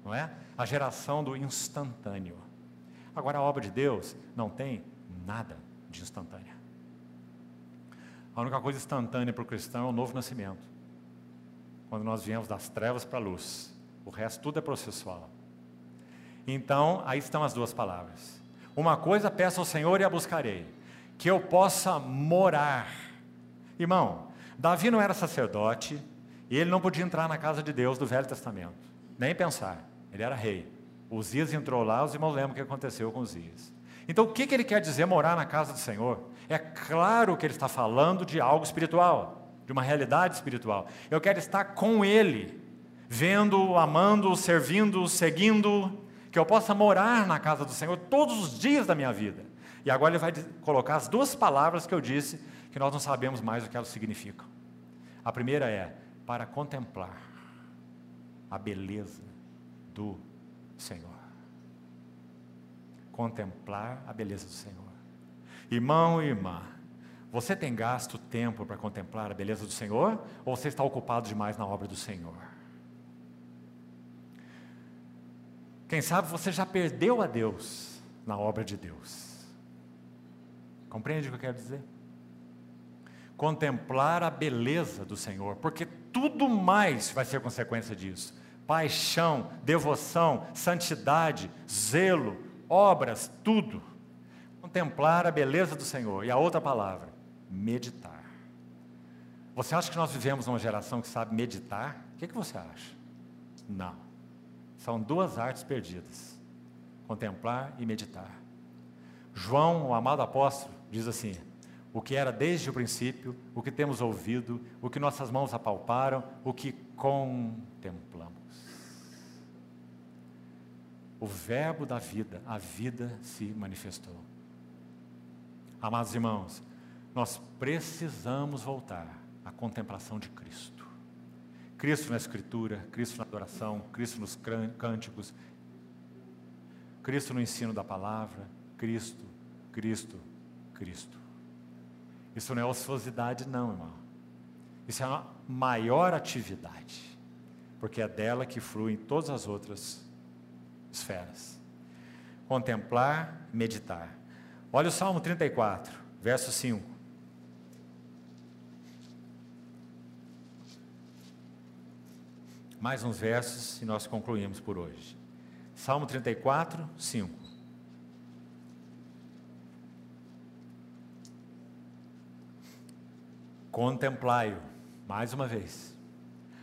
Não é? A geração do instantâneo. Agora a obra de Deus não tem nada de instantânea. A única coisa instantânea para o cristão é o novo nascimento. Quando nós viemos das trevas para a luz. O resto tudo é processual. Então, aí estão as duas palavras. Uma coisa peço ao Senhor e a buscarei, que eu possa morar. Irmão, Davi não era sacerdote e ele não podia entrar na casa de Deus do Velho Testamento, nem pensar. Ele era rei. Uzias entrou lá, os irmãos lembram o que aconteceu com Uzias. Então, o que, que ele quer dizer morar na casa do Senhor? É claro que ele está falando de algo espiritual, de uma realidade espiritual. Eu quero estar com Ele, vendo, amando, servindo, seguindo, que eu possa morar na casa do Senhor todos os dias da minha vida. E agora ele vai colocar as duas palavras que eu disse, que nós não sabemos mais o que elas significam. A primeira é para contemplar a beleza do Senhor contemplar a beleza do Senhor. Irmão e irmã, você tem gasto tempo para contemplar a beleza do Senhor ou você está ocupado demais na obra do Senhor? Quem sabe você já perdeu a Deus na obra de Deus. Compreende o que eu quero dizer? Contemplar a beleza do Senhor, porque tudo mais vai ser consequência disso. paixão, devoção, santidade, zelo, obras, tudo. Contemplar a beleza do Senhor. E a outra palavra, meditar. Você acha que nós vivemos numa geração que sabe meditar? O que, que você acha? Não. São duas artes perdidas: contemplar e meditar. João, o amado apóstolo, diz assim: o que era desde o princípio, o que temos ouvido, o que nossas mãos apalparam, o que contemplamos. O Verbo da vida, a vida se manifestou. Amados irmãos, nós precisamos voltar à contemplação de Cristo. Cristo na Escritura, Cristo na adoração, Cristo nos cânticos, Cristo no ensino da palavra, Cristo, Cristo, Cristo. Isso não é ociosidade, não, irmão. Isso é uma maior atividade, porque é dela que fluem todas as outras esferas. Contemplar, meditar. Olha o Salmo 34, verso 5. Mais uns versos e nós concluímos por hoje. Salmo 34, 5. Contemplai-o, mais uma vez.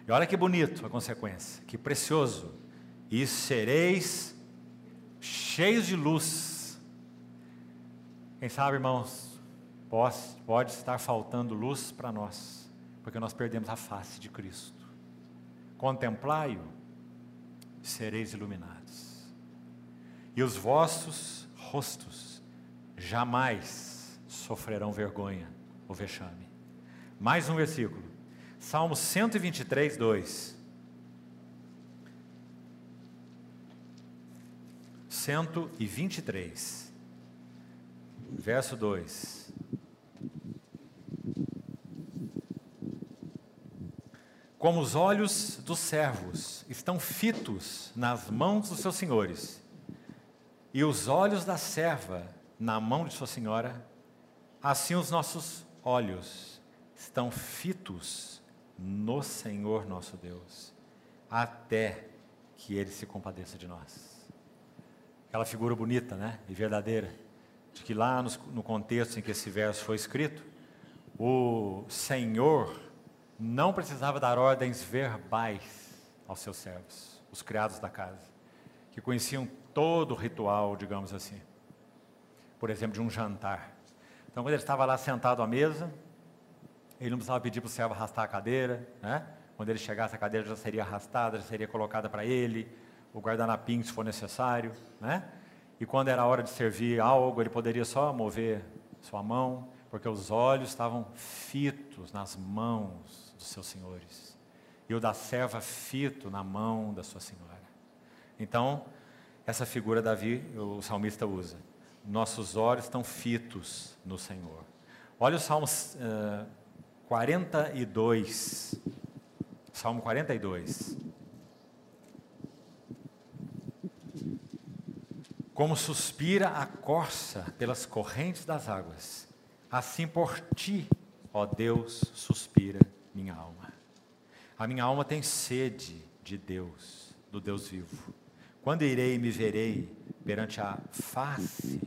E olha que bonito a consequência, que precioso. E sereis cheios de luz. Quem sabe, irmãos, pode, pode estar faltando luz para nós, porque nós perdemos a face de Cristo. Contemplai-o, sereis iluminados. E os vossos rostos jamais sofrerão vergonha ou vexame. Mais um versículo. Salmo 123, 2. 123, verso 2. Como os olhos dos servos estão fitos nas mãos dos seus senhores, e os olhos da serva na mão de sua senhora, assim os nossos olhos estão fitos no Senhor nosso Deus, até que Ele se compadeça de nós. Aquela figura bonita, né? E verdadeira, de que lá no, no contexto em que esse verso foi escrito, o Senhor não precisava dar ordens verbais aos seus servos, os criados da casa, que conheciam todo o ritual, digamos assim. Por exemplo, de um jantar. Então, quando ele estava lá sentado à mesa, ele não precisava pedir para o servo arrastar a cadeira, né? Quando ele chegasse, a cadeira já seria arrastada, já seria colocada para ele, o guardanapim, se for necessário, né? E quando era hora de servir algo, ele poderia só mover sua mão, porque os olhos estavam fitos nas mãos dos seus senhores. E o da serva fito na mão da sua senhora. Então, essa figura Davi, o salmista usa. Nossos olhos estão fitos no Senhor. Olha o Salmo uh, 42. Salmo 42. Como suspira a corça pelas correntes das águas, assim por ti, ó Deus, suspira minha alma. A minha alma tem sede de Deus, do Deus vivo. Quando irei e me verei perante a face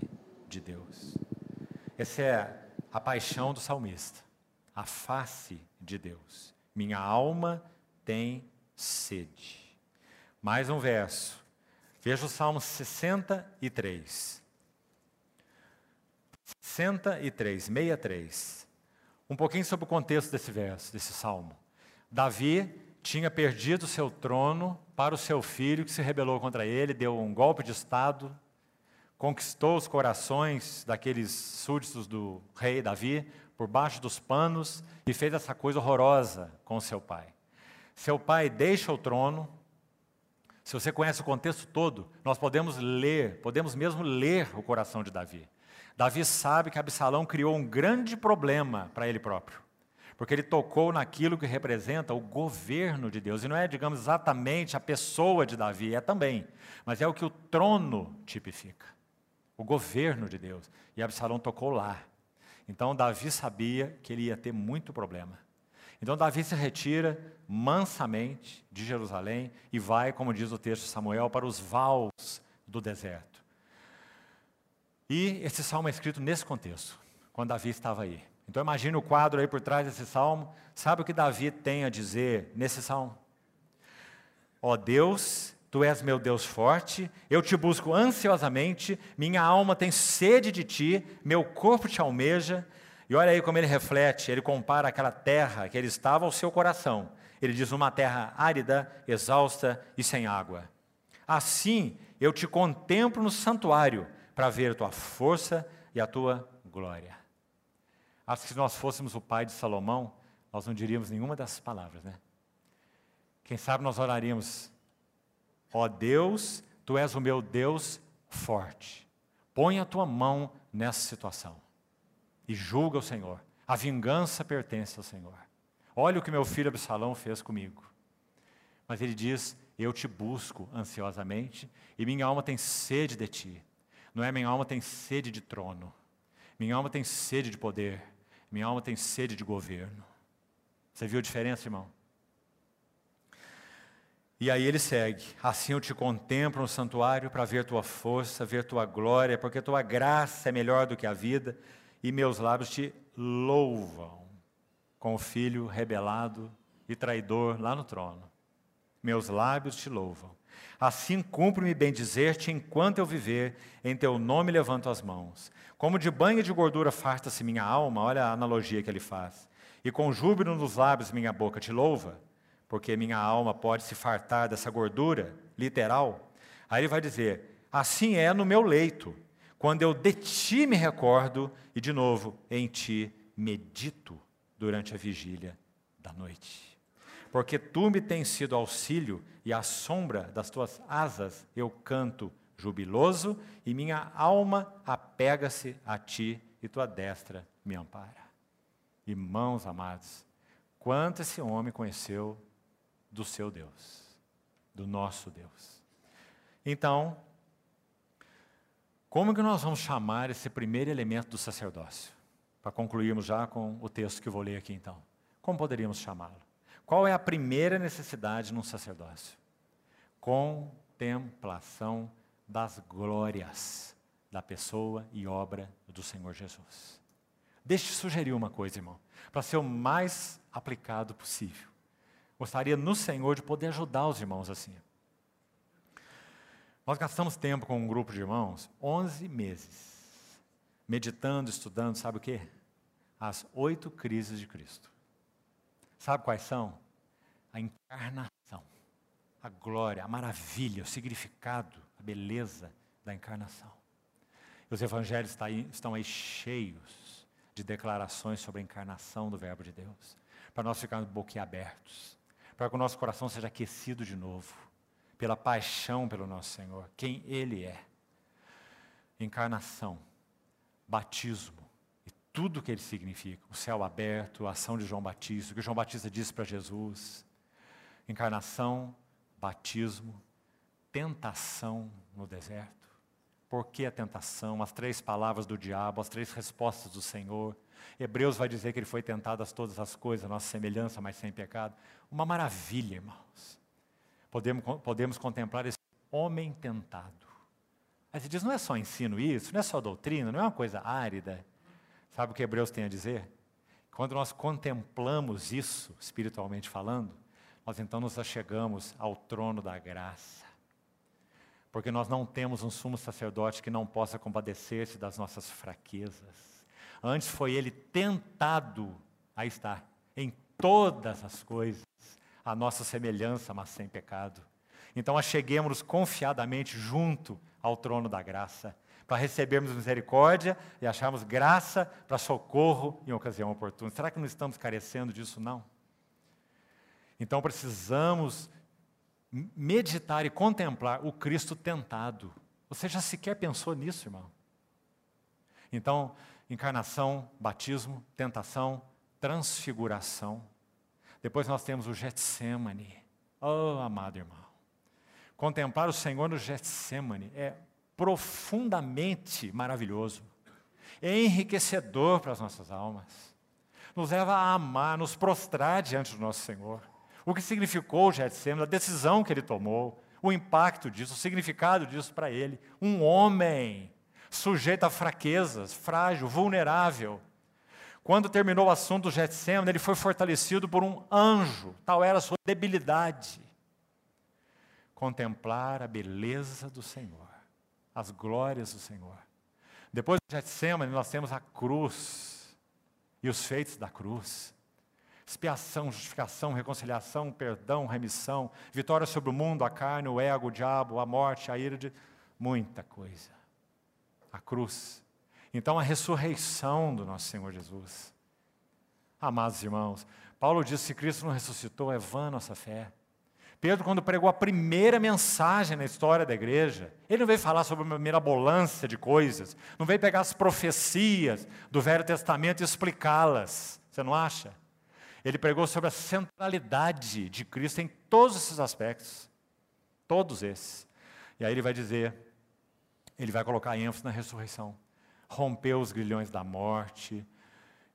de Deus? Essa é a paixão do salmista a face de Deus. Minha alma tem sede. Mais um verso. Veja o Salmo 63. 63, 63. Um pouquinho sobre o contexto desse verso, desse salmo. Davi tinha perdido seu trono para o seu filho que se rebelou contra ele, deu um golpe de estado, conquistou os corações daqueles súditos do rei Davi, por baixo dos panos e fez essa coisa horrorosa com seu pai. Seu pai deixa o trono. Se você conhece o contexto todo, nós podemos ler, podemos mesmo ler o coração de Davi. Davi sabe que Absalão criou um grande problema para ele próprio, porque ele tocou naquilo que representa o governo de Deus. E não é, digamos, exatamente a pessoa de Davi, é também, mas é o que o trono tipifica o governo de Deus. E Absalão tocou lá. Então Davi sabia que ele ia ter muito problema. Então Davi se retira mansamente de Jerusalém e vai, como diz o texto de Samuel, para os vales do deserto. E esse salmo é escrito nesse contexto, quando Davi estava aí. Então imagine o quadro aí por trás desse salmo. Sabe o que Davi tem a dizer nesse salmo? Ó oh Deus, tu és meu Deus forte, eu te busco ansiosamente, minha alma tem sede de ti, meu corpo te almeja. E olha aí como ele reflete, ele compara aquela terra que ele estava ao seu coração. Ele diz: uma terra árida, exausta e sem água. Assim eu te contemplo no santuário para ver a tua força e a tua glória. Acho que se nós fôssemos o pai de Salomão, nós não diríamos nenhuma dessas palavras, né? Quem sabe nós oraríamos: Ó oh Deus, tu és o meu Deus forte. Põe a tua mão nessa situação e julga o Senhor. A vingança pertence ao Senhor. Olha o que meu filho Absalão fez comigo. Mas ele diz: Eu te busco ansiosamente e minha alma tem sede de ti. Não é minha alma tem sede de trono. Minha alma tem sede de poder. Minha alma tem sede de governo. Você viu a diferença, irmão? E aí ele segue: Assim eu te contemplo no santuário para ver tua força, ver tua glória, porque tua graça é melhor do que a vida, e meus lábios te louvam, com o filho rebelado e traidor lá no trono. Meus lábios te louvam. Assim cumpre-me bem dizer-te enquanto eu viver, em teu nome levanto as mãos. Como de banho de gordura farta-se minha alma, olha a analogia que ele faz. E com júbilo nos lábios minha boca te louva, porque minha alma pode se fartar dessa gordura, literal. Aí ele vai dizer: Assim é no meu leito, quando eu de ti me recordo, e de novo, em ti medito durante a vigília da noite porque tu me tens sido auxílio e à sombra das tuas asas eu canto jubiloso e minha alma apega-se a ti e tua destra me ampara. Irmãos amados, quanto esse homem conheceu do seu Deus, do nosso Deus. Então, como que nós vamos chamar esse primeiro elemento do sacerdócio? Para concluirmos já com o texto que eu vou ler aqui então. Como poderíamos chamá-lo? Qual é a primeira necessidade num sacerdócio? Contemplação das glórias da pessoa e obra do Senhor Jesus. Deixe sugerir uma coisa, irmão, para ser o mais aplicado possível. Gostaria no Senhor de poder ajudar os irmãos assim. Nós gastamos tempo com um grupo de irmãos, 11 meses, meditando, estudando, sabe o quê? As oito crises de Cristo. Sabe quais são? A encarnação, a glória, a maravilha, o significado, a beleza da encarnação. E os evangelhos estão aí cheios de declarações sobre a encarnação do Verbo de Deus, para nós ficarmos boquiabertos, para que o nosso coração seja aquecido de novo, pela paixão pelo nosso Senhor, quem Ele é. Encarnação, batismo, tudo o que ele significa. O céu aberto, a ação de João Batista, o que João Batista disse para Jesus. Encarnação, batismo, tentação no deserto. Por que a tentação? As três palavras do diabo, as três respostas do Senhor. Hebreus vai dizer que ele foi tentado a todas as coisas, a nossa semelhança, mas sem pecado. Uma maravilha, irmãos. Podemos, podemos contemplar esse homem tentado. Aí você diz, não é só ensino isso, não é só doutrina, não é uma coisa árida. Sabe o que Hebreus tem a dizer? Quando nós contemplamos isso, espiritualmente falando, nós então nos achegamos ao trono da graça. Porque nós não temos um sumo sacerdote que não possa compadecer-se das nossas fraquezas. Antes foi ele tentado, aí está, em todas as coisas, a nossa semelhança, mas sem pecado. Então acheguemos-nos confiadamente junto ao trono da graça para recebermos misericórdia e acharmos graça para socorro em ocasião oportuna. Será que não estamos carecendo disso? Não. Então precisamos meditar e contemplar o Cristo tentado. Você já sequer pensou nisso, irmão? Então, encarnação, batismo, tentação, transfiguração. Depois nós temos o Getsemane. Oh, amado irmão. Contemplar o Senhor no Getsemane é profundamente maravilhoso, é enriquecedor para as nossas almas. nos leva a amar, nos prostrar diante do nosso Senhor. O que significou o Getsemane, a decisão que ele tomou, o impacto disso, o significado disso para ele. Um homem sujeito a fraquezas, frágil, vulnerável. Quando terminou o assunto do Getsemane, ele foi fortalecido por um anjo, tal era a sua debilidade. Contemplar a beleza do Senhor, as glórias do Senhor. Depois do Getsemane, nós temos a cruz e os feitos da cruz. Expiação, justificação, reconciliação, perdão, remissão, vitória sobre o mundo, a carne, o ego, o diabo, a morte, a ira de muita coisa. A cruz. Então a ressurreição do nosso Senhor Jesus. Amados irmãos, Paulo diz: se Cristo não ressuscitou, é vã nossa fé. Pedro, quando pregou a primeira mensagem na história da igreja, ele não veio falar sobre uma mirabolância de coisas, não veio pegar as profecias do Velho Testamento e explicá-las. Você não acha? Ele pregou sobre a centralidade de Cristo em todos esses aspectos. Todos esses. E aí ele vai dizer, ele vai colocar ênfase na ressurreição. Rompeu os grilhões da morte,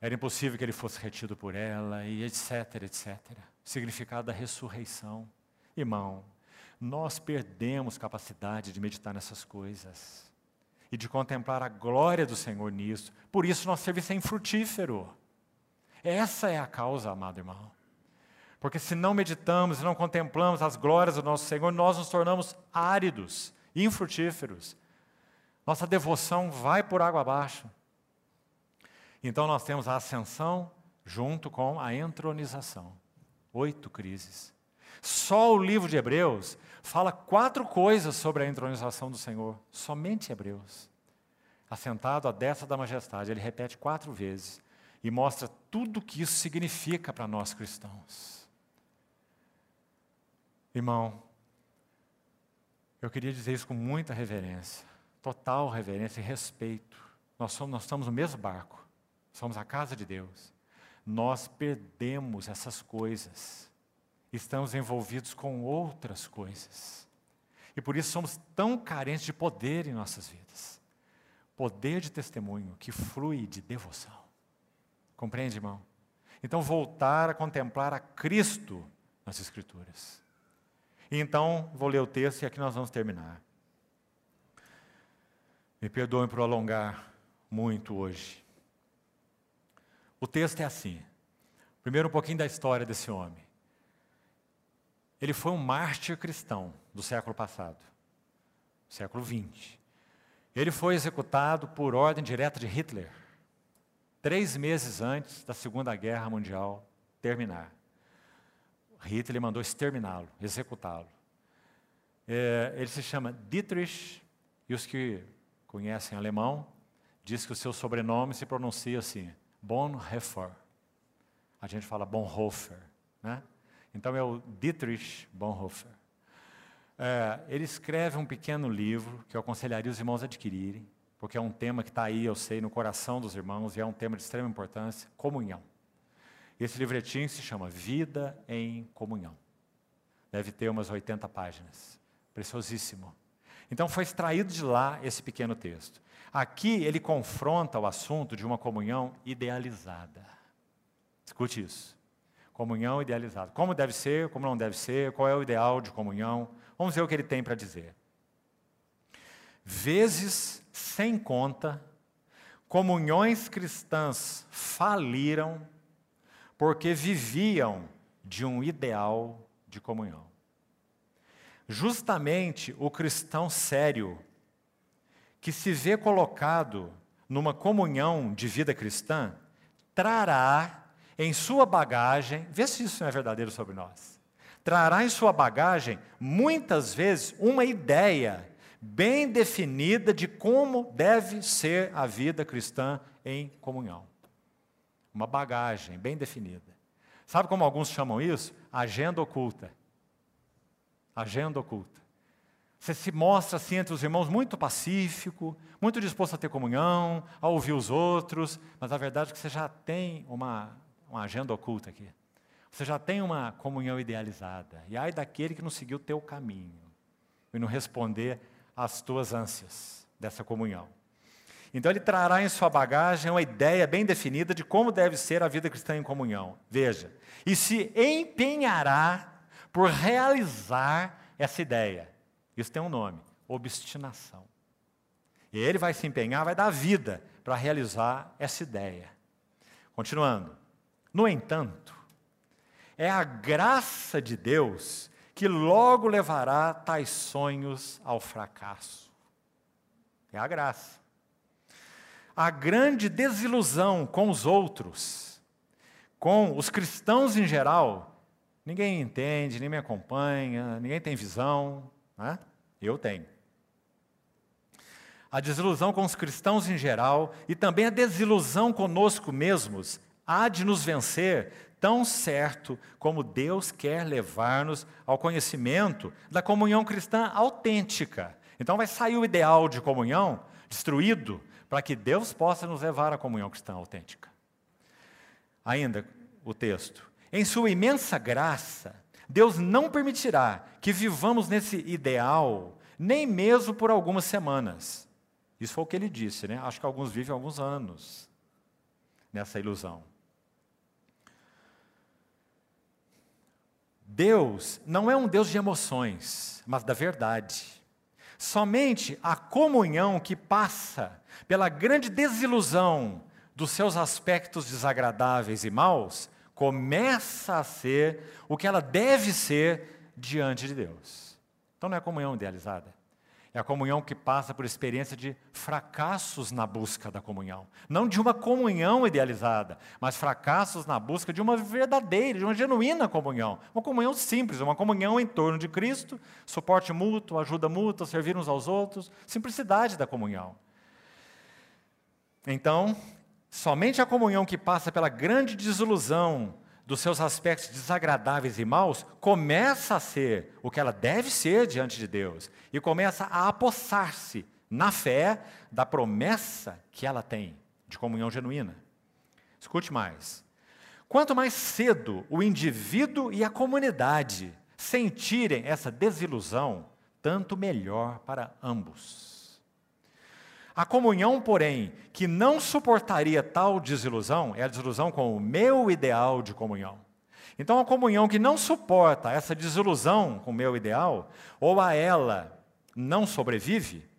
era impossível que ele fosse retido por ela, e etc, etc. significado da ressurreição. Irmão, nós perdemos capacidade de meditar nessas coisas e de contemplar a glória do Senhor nisso. Por isso, nosso serviço é infrutífero. Essa é a causa, amado irmão. Porque se não meditamos e não contemplamos as glórias do nosso Senhor, nós nos tornamos áridos, infrutíferos. Nossa devoção vai por água abaixo. Então nós temos a ascensão junto com a entronização. Oito crises. Só o livro de Hebreus fala quatro coisas sobre a entronização do Senhor. Somente Hebreus. Assentado à destra da majestade. Ele repete quatro vezes e mostra tudo o que isso significa para nós cristãos. Irmão, eu queria dizer isso com muita reverência, total reverência e respeito. Nós, somos, nós estamos no mesmo barco, somos a casa de Deus. Nós perdemos essas coisas, estamos envolvidos com outras coisas. E por isso somos tão carentes de poder em nossas vidas poder de testemunho que flui de devoção. Compreende, irmão? Então, voltar a contemplar a Cristo nas Escrituras. E então, vou ler o texto e aqui nós vamos terminar. Me perdoem por alongar muito hoje. O texto é assim. Primeiro, um pouquinho da história desse homem. Ele foi um mártir cristão do século passado, século XX. Ele foi executado por ordem direta de Hitler três meses antes da Segunda Guerra Mundial terminar. Hitler mandou exterminá-lo, executá-lo. É, ele se chama Dietrich, e os que conhecem alemão, diz que o seu sobrenome se pronuncia assim, Bonhoeffer. A gente fala Bonhoeffer, né? Então é o Dietrich Bonhoeffer. É, ele escreve um pequeno livro que eu aconselharia os irmãos a adquirirem, porque é um tema que está aí, eu sei, no coração dos irmãos e é um tema de extrema importância: comunhão. Esse livretinho se chama Vida em Comunhão. Deve ter umas 80 páginas. Preciosíssimo. Então foi extraído de lá esse pequeno texto. Aqui ele confronta o assunto de uma comunhão idealizada. Escute isso. Comunhão idealizada. Como deve ser, como não deve ser, qual é o ideal de comunhão. Vamos ver o que ele tem para dizer. Vezes sem conta, comunhões cristãs faliram porque viviam de um ideal de comunhão. Justamente o cristão sério, que se vê colocado numa comunhão de vida cristã, trará em sua bagagem, vê se isso não é verdadeiro sobre nós, trará em sua bagagem, muitas vezes, uma ideia bem definida de como deve ser a vida cristã em comunhão. Uma bagagem bem definida. Sabe como alguns chamam isso? Agenda oculta. Agenda oculta. Você se mostra assim entre os irmãos muito pacífico, muito disposto a ter comunhão, a ouvir os outros, mas a verdade é que você já tem uma, uma agenda oculta aqui. Você já tem uma comunhão idealizada. E ai daquele que não seguiu o teu caminho e não responder às tuas ânsias dessa comunhão. Então ele trará em sua bagagem uma ideia bem definida de como deve ser a vida cristã em comunhão. Veja, e se empenhará por realizar essa ideia. Isso tem um nome: obstinação. E ele vai se empenhar, vai dar vida para realizar essa ideia. Continuando. No entanto, é a graça de Deus que logo levará tais sonhos ao fracasso. É a graça. A grande desilusão com os outros, com os cristãos em geral, ninguém entende, nem me acompanha, ninguém tem visão, né? eu tenho. A desilusão com os cristãos em geral e também a desilusão conosco mesmos há de nos vencer tão certo como Deus quer levar-nos ao conhecimento da comunhão cristã autêntica. Então vai sair o ideal de comunhão destruído para que Deus possa nos levar à comunhão cristã autêntica. Ainda o texto. Em sua imensa graça, Deus não permitirá que vivamos nesse ideal, nem mesmo por algumas semanas. Isso foi o que ele disse, né? Acho que alguns vivem alguns anos nessa ilusão. Deus não é um Deus de emoções, mas da verdade. Somente a comunhão que passa pela grande desilusão dos seus aspectos desagradáveis e maus começa a ser o que ela deve ser diante de Deus. Então não é comunhão idealizada. É a comunhão que passa por experiência de fracassos na busca da comunhão. Não de uma comunhão idealizada, mas fracassos na busca de uma verdadeira, de uma genuína comunhão. Uma comunhão simples, uma comunhão em torno de Cristo, suporte mútuo, ajuda mútua, servir uns aos outros, simplicidade da comunhão. Então, somente a comunhão que passa pela grande desilusão dos seus aspectos desagradáveis e maus, começa a ser o que ela deve ser diante de Deus e começa a apossar-se na fé da promessa que ela tem de comunhão genuína. Escute mais. Quanto mais cedo o indivíduo e a comunidade sentirem essa desilusão, tanto melhor para ambos. A comunhão, porém, que não suportaria tal desilusão, é a desilusão com o meu ideal de comunhão. Então, a comunhão que não suporta essa desilusão com o meu ideal, ou a ela não sobrevive,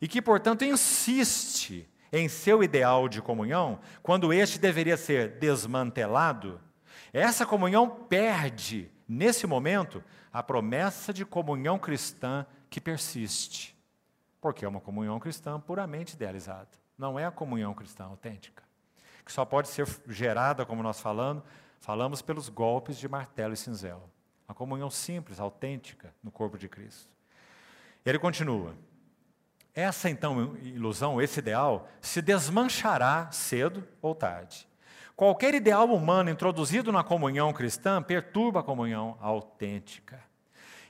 e que, portanto, insiste em seu ideal de comunhão, quando este deveria ser desmantelado, essa comunhão perde, nesse momento, a promessa de comunhão cristã que persiste. Porque é uma comunhão cristã puramente idealizada. Não é a comunhão cristã autêntica. Que só pode ser gerada, como nós falando, falamos pelos golpes de martelo e cinzel. A comunhão simples, autêntica no corpo de Cristo. Ele continua. Essa então ilusão, esse ideal, se desmanchará cedo ou tarde. Qualquer ideal humano introduzido na comunhão cristã perturba a comunhão autêntica.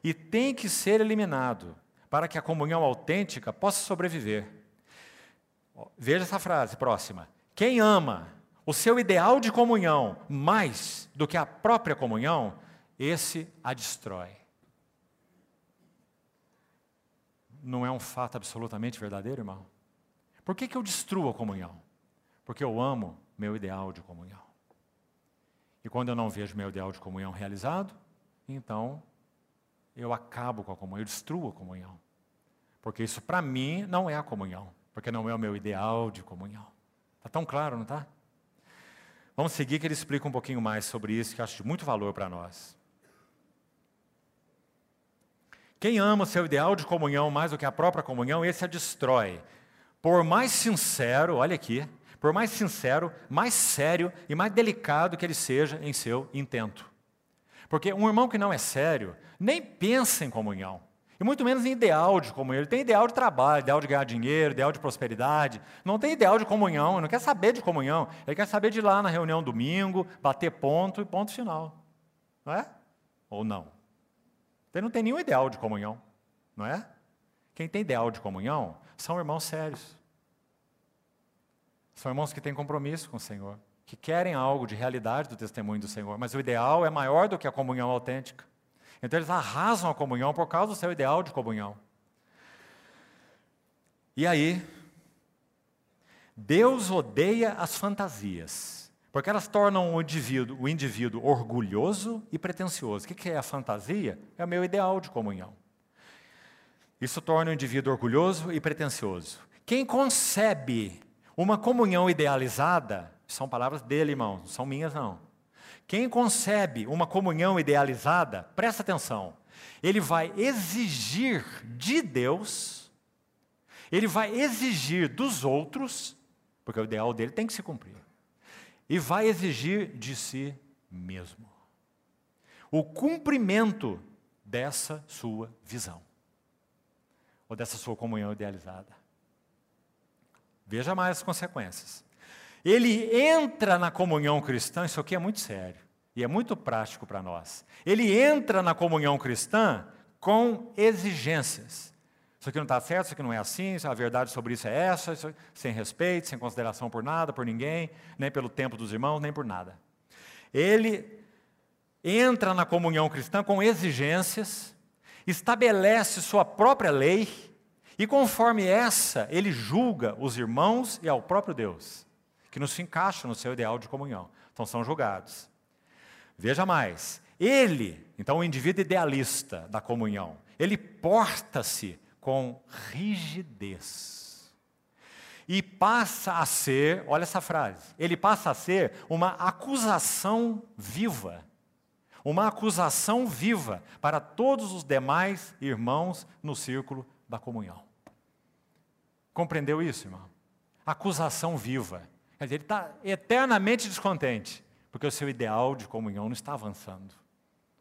E tem que ser eliminado para que a comunhão autêntica possa sobreviver. Veja essa frase próxima. Quem ama o seu ideal de comunhão mais do que a própria comunhão, esse a destrói. Não é um fato absolutamente verdadeiro, irmão? Por que, que eu destruo a comunhão? Porque eu amo meu ideal de comunhão. E quando eu não vejo meu ideal de comunhão realizado, então eu acabo com a comunhão, eu destruo a comunhão. Porque isso para mim não é a comunhão, porque não é o meu ideal de comunhão. Está tão claro, não está? Vamos seguir que ele explica um pouquinho mais sobre isso, que acho de muito valor para nós. Quem ama o seu ideal de comunhão mais do que a própria comunhão, esse a destrói. Por mais sincero, olha aqui, por mais sincero, mais sério e mais delicado que ele seja em seu intento. Porque um irmão que não é sério, nem pensa em comunhão. Muito menos em ideal de comunhão. Ele tem ideal de trabalho, ideal de ganhar dinheiro, ideal de prosperidade. Não tem ideal de comunhão, ele não quer saber de comunhão. Ele quer saber de ir lá na reunião domingo, bater ponto e ponto final. Não é? Ou não? Ele não tem nenhum ideal de comunhão, não é? Quem tem ideal de comunhão são irmãos sérios. São irmãos que têm compromisso com o Senhor, que querem algo de realidade do testemunho do Senhor, mas o ideal é maior do que a comunhão autêntica. Então eles arrasam a comunhão por causa do seu ideal de comunhão. E aí, Deus odeia as fantasias, porque elas tornam o indivíduo, o indivíduo orgulhoso e pretensioso. O que é a fantasia? É o meu ideal de comunhão. Isso torna o indivíduo orgulhoso e pretensioso. Quem concebe uma comunhão idealizada, são palavras dele, irmão, não são minhas, não. Quem concebe uma comunhão idealizada, presta atenção, ele vai exigir de Deus, ele vai exigir dos outros, porque o ideal dele tem que se cumprir, e vai exigir de si mesmo o cumprimento dessa sua visão, ou dessa sua comunhão idealizada. Veja mais as consequências. Ele entra na comunhão cristã, isso aqui é muito sério e é muito prático para nós. Ele entra na comunhão cristã com exigências. Isso aqui não está certo, isso aqui não é assim, a verdade sobre isso é essa, isso, sem respeito, sem consideração por nada, por ninguém, nem pelo tempo dos irmãos, nem por nada. Ele entra na comunhão cristã com exigências, estabelece sua própria lei, e conforme essa, ele julga os irmãos e ao próprio Deus que não se encaixam no seu ideal de comunhão. Então são julgados. Veja mais, ele, então o indivíduo idealista da comunhão, ele porta-se com rigidez. E passa a ser, olha essa frase, ele passa a ser uma acusação viva. Uma acusação viva para todos os demais irmãos no círculo da comunhão. Compreendeu isso, irmão? Acusação viva. Quer dizer, ele está eternamente descontente, porque o seu ideal de comunhão não está avançando,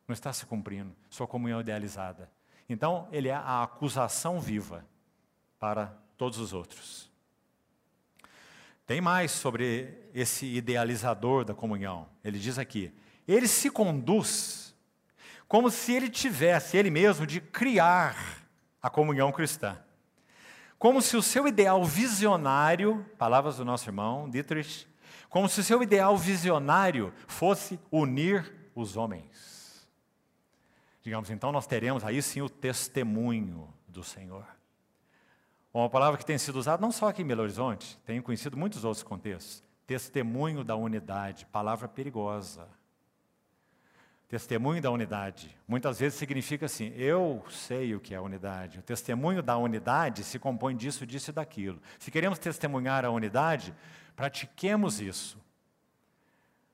não está se cumprindo, sua comunhão idealizada. Então, ele é a acusação viva para todos os outros. Tem mais sobre esse idealizador da comunhão. Ele diz aqui: ele se conduz como se ele tivesse ele mesmo de criar a comunhão cristã como se o seu ideal visionário, palavras do nosso irmão Dietrich, como se o seu ideal visionário fosse unir os homens. Digamos, então nós teremos aí sim o testemunho do Senhor. Uma palavra que tem sido usada não só aqui em Belo Horizonte, tenho conhecido muitos outros contextos. Testemunho da unidade, palavra perigosa. Testemunho da unidade. Muitas vezes significa assim: eu sei o que é unidade. O testemunho da unidade se compõe disso, disso e daquilo. Se queremos testemunhar a unidade, pratiquemos isso.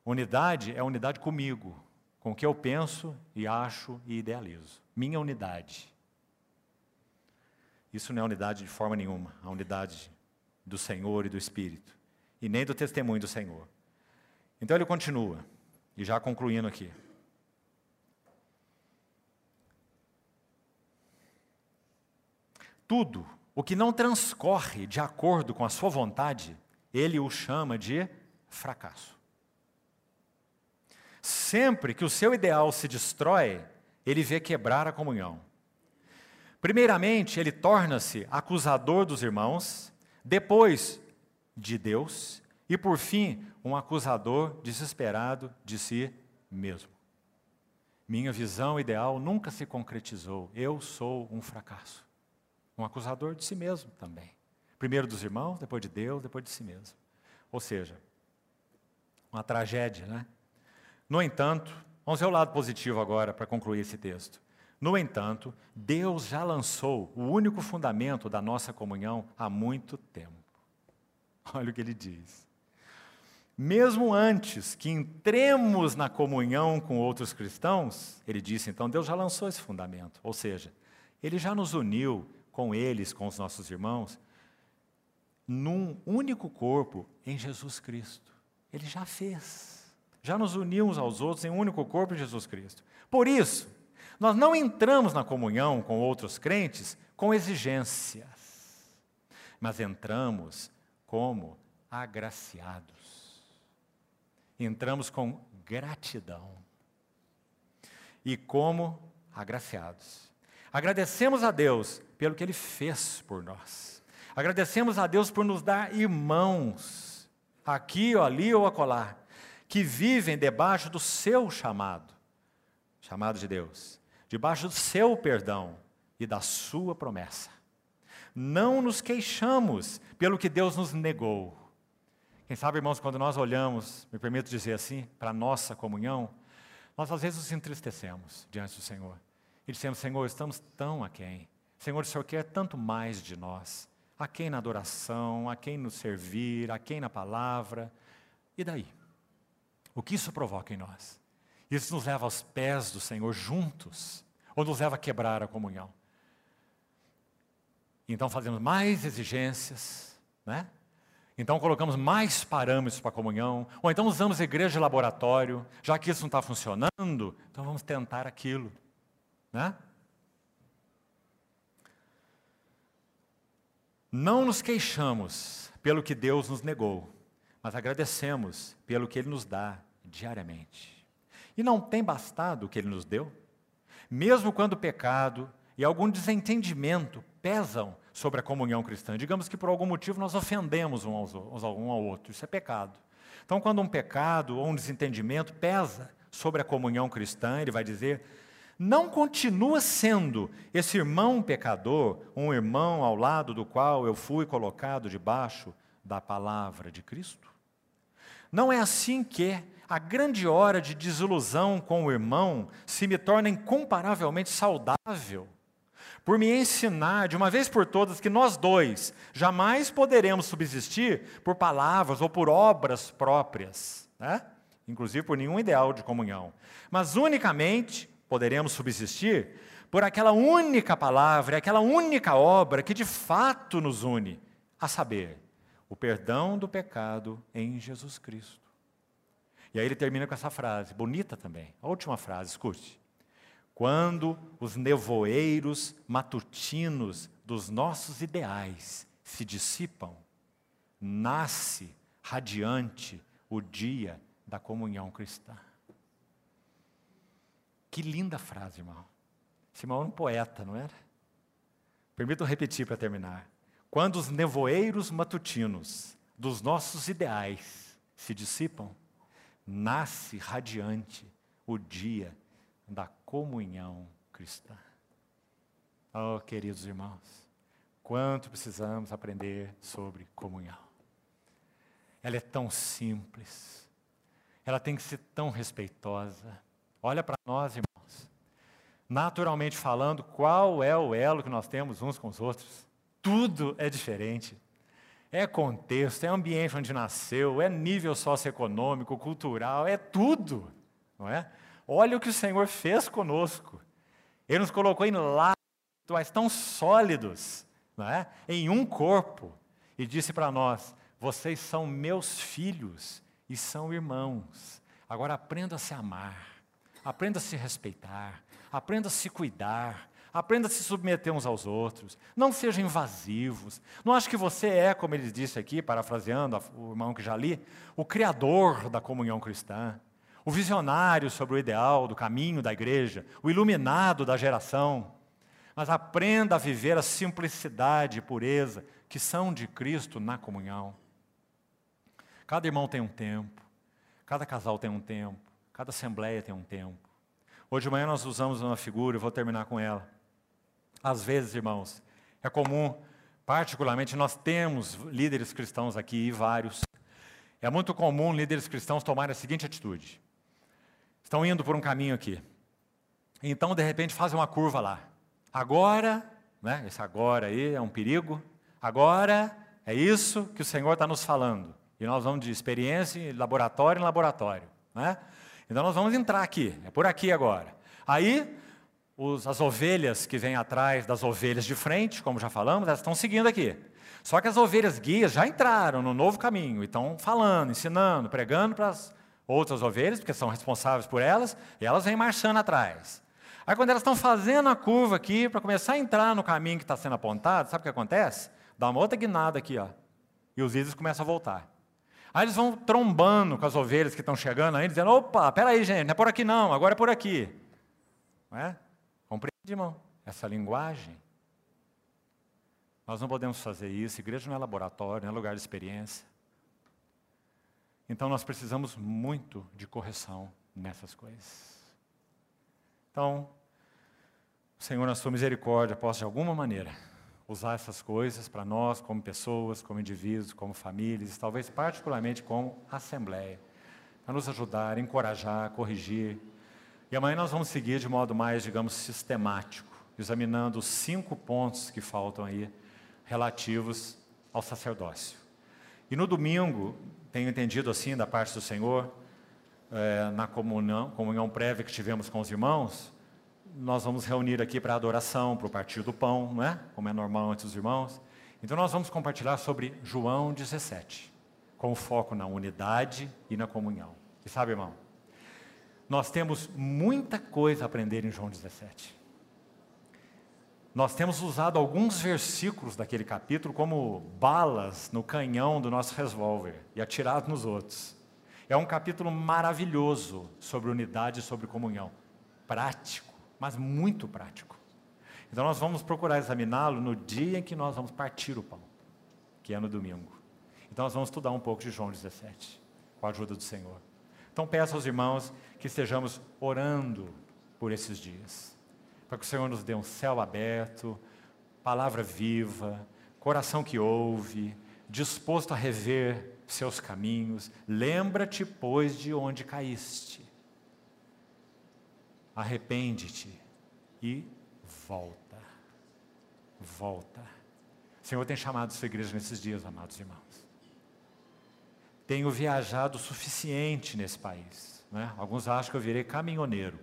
Unidade é unidade comigo, com o que eu penso e acho e idealizo. Minha unidade. Isso não é unidade de forma nenhuma, a unidade do Senhor e do Espírito, e nem do testemunho do Senhor. Então ele continua, e já concluindo aqui. Tudo o que não transcorre de acordo com a sua vontade, ele o chama de fracasso. Sempre que o seu ideal se destrói, ele vê quebrar a comunhão. Primeiramente, ele torna-se acusador dos irmãos, depois de Deus, e por fim, um acusador desesperado de si mesmo. Minha visão ideal nunca se concretizou, eu sou um fracasso. Um acusador de si mesmo também. Primeiro dos irmãos, depois de Deus, depois de si mesmo. Ou seja, uma tragédia, né? No entanto, vamos ver o lado positivo agora para concluir esse texto. No entanto, Deus já lançou o único fundamento da nossa comunhão há muito tempo. Olha o que ele diz. Mesmo antes que entremos na comunhão com outros cristãos, ele disse, então Deus já lançou esse fundamento. Ou seja, ele já nos uniu com eles, com os nossos irmãos, num único corpo em Jesus Cristo. Ele já fez. Já nos uniu aos outros em um único corpo em Jesus Cristo. Por isso, nós não entramos na comunhão com outros crentes com exigências, mas entramos como agraciados. Entramos com gratidão e como agraciados. Agradecemos a Deus pelo que Ele fez por nós. Agradecemos a Deus por nos dar irmãos, aqui ou ali ou acolá, que vivem debaixo do seu chamado, chamado de Deus, debaixo do seu perdão e da sua promessa. Não nos queixamos pelo que Deus nos negou, Quem sabe, irmãos, quando nós olhamos, me permito dizer assim, para a nossa comunhão, nós às vezes nos entristecemos diante do Senhor. E dizemos, Senhor, estamos tão aquém. Senhor, o Senhor quer tanto mais de nós. A quem na adoração, a quem no servir, a quem na palavra. E daí? O que isso provoca em nós? Isso nos leva aos pés do Senhor juntos, ou nos leva a quebrar a comunhão? Então fazemos mais exigências, né? Então colocamos mais parâmetros para a comunhão, ou então usamos igreja de laboratório, já que isso não está funcionando, então vamos tentar aquilo. Né? Não nos queixamos pelo que Deus nos negou, mas agradecemos pelo que Ele nos dá diariamente. E não tem bastado o que Ele nos deu? Mesmo quando o pecado e algum desentendimento pesam sobre a comunhão cristã. Digamos que por algum motivo nós ofendemos um, ao outro, isso é pecado. Então, quando um pecado ou um desentendimento pesa sobre a comunhão cristã, ele vai dizer: não continua sendo esse irmão pecador um irmão ao lado do qual eu fui colocado debaixo da palavra de Cristo? Não é assim que a grande hora de desilusão com o irmão se me torna incomparavelmente saudável por me ensinar de uma vez por todas que nós dois jamais poderemos subsistir por palavras ou por obras próprias, né? inclusive por nenhum ideal de comunhão, mas unicamente poderemos subsistir por aquela única palavra, aquela única obra que de fato nos une, a saber, o perdão do pecado em Jesus Cristo. E aí ele termina com essa frase, bonita também, a última frase, escute. Quando os nevoeiros matutinos dos nossos ideais se dissipam, nasce radiante o dia da comunhão cristã. Que linda frase, irmão. Esse irmão era um poeta, não era? Permitam repetir para terminar. Quando os nevoeiros matutinos dos nossos ideais se dissipam, nasce radiante o dia da comunhão cristã. Oh, queridos irmãos, quanto precisamos aprender sobre comunhão. Ela é tão simples, ela tem que ser tão respeitosa. Olha para nós, irmãos. Naturalmente falando, qual é o elo que nós temos uns com os outros? Tudo é diferente. É contexto, é ambiente onde nasceu, é nível socioeconômico, cultural, é tudo, não é? Olha o que o Senhor fez conosco. Ele nos colocou em laços tão sólidos, não é? em um corpo, e disse para nós: Vocês são meus filhos e são irmãos. Agora aprenda a se amar, aprenda a se respeitar, aprenda a se cuidar, aprenda a se submeter uns aos outros. Não sejam invasivos. Não acho que você é, como ele disse aqui, parafraseando o irmão que já li, o criador da comunhão cristã o visionário sobre o ideal do caminho da igreja, o iluminado da geração. Mas aprenda a viver a simplicidade e pureza que são de Cristo na comunhão. Cada irmão tem um tempo, cada casal tem um tempo, cada assembleia tem um tempo. Hoje de manhã nós usamos uma figura, eu vou terminar com ela. Às vezes, irmãos, é comum, particularmente nós temos líderes cristãos aqui, e vários. É muito comum líderes cristãos tomarem a seguinte atitude: estão indo por um caminho aqui. Então, de repente, fazem uma curva lá. Agora, né, esse agora aí é um perigo. Agora é isso que o Senhor está nos falando. E nós vamos de experiência, laboratório em laboratório. Né? Então, nós vamos entrar aqui, é por aqui agora. Aí, os, as ovelhas que vêm atrás das ovelhas de frente, como já falamos, elas estão seguindo aqui. Só que as ovelhas guias já entraram no novo caminho estão falando, ensinando, pregando para as outras ovelhas, porque são responsáveis por elas, e elas vêm marchando atrás. Aí quando elas estão fazendo a curva aqui, para começar a entrar no caminho que está sendo apontado, sabe o que acontece? Dá uma outra guinada aqui, ó, e os ídolos começam a voltar. Aí eles vão trombando com as ovelhas que estão chegando aí, dizendo, opa, peraí gente, não é por aqui não, agora é por aqui. Não é? Compreende, irmão? Essa linguagem. Nós não podemos fazer isso, igreja não é laboratório, não é lugar de experiência. Então nós precisamos muito de correção nessas coisas. Então, o Senhor, na sua misericórdia, possa de alguma maneira usar essas coisas para nós, como pessoas, como indivíduos, como famílias, talvez particularmente como assembleia, para nos ajudar, encorajar, corrigir. E amanhã nós vamos seguir de modo mais, digamos, sistemático, examinando os cinco pontos que faltam aí relativos ao sacerdócio. E no domingo, tenho entendido assim da parte do Senhor, é, na comunhão, comunhão prévia que tivemos com os irmãos, nós vamos reunir aqui para adoração, para o partir do pão, não é? Como é normal entre os irmãos. Então nós vamos compartilhar sobre João 17, com foco na unidade e na comunhão. E sabe, irmão, nós temos muita coisa a aprender em João 17. Nós temos usado alguns versículos daquele capítulo como balas no canhão do nosso revólver e atirado nos outros. É um capítulo maravilhoso sobre unidade e sobre comunhão. Prático, mas muito prático. Então nós vamos procurar examiná-lo no dia em que nós vamos partir o pão, que é no domingo. Então nós vamos estudar um pouco de João 17, com a ajuda do Senhor. Então peço aos irmãos que estejamos orando por esses dias para que o Senhor nos dê um céu aberto, palavra viva, coração que ouve, disposto a rever seus caminhos. Lembra-te, pois, de onde caíste. Arrepende-te e volta. Volta. O Senhor tem chamado sua igreja nesses dias, amados irmãos. Tenho viajado o suficiente nesse país. Né? Alguns acham que eu virei caminhoneiro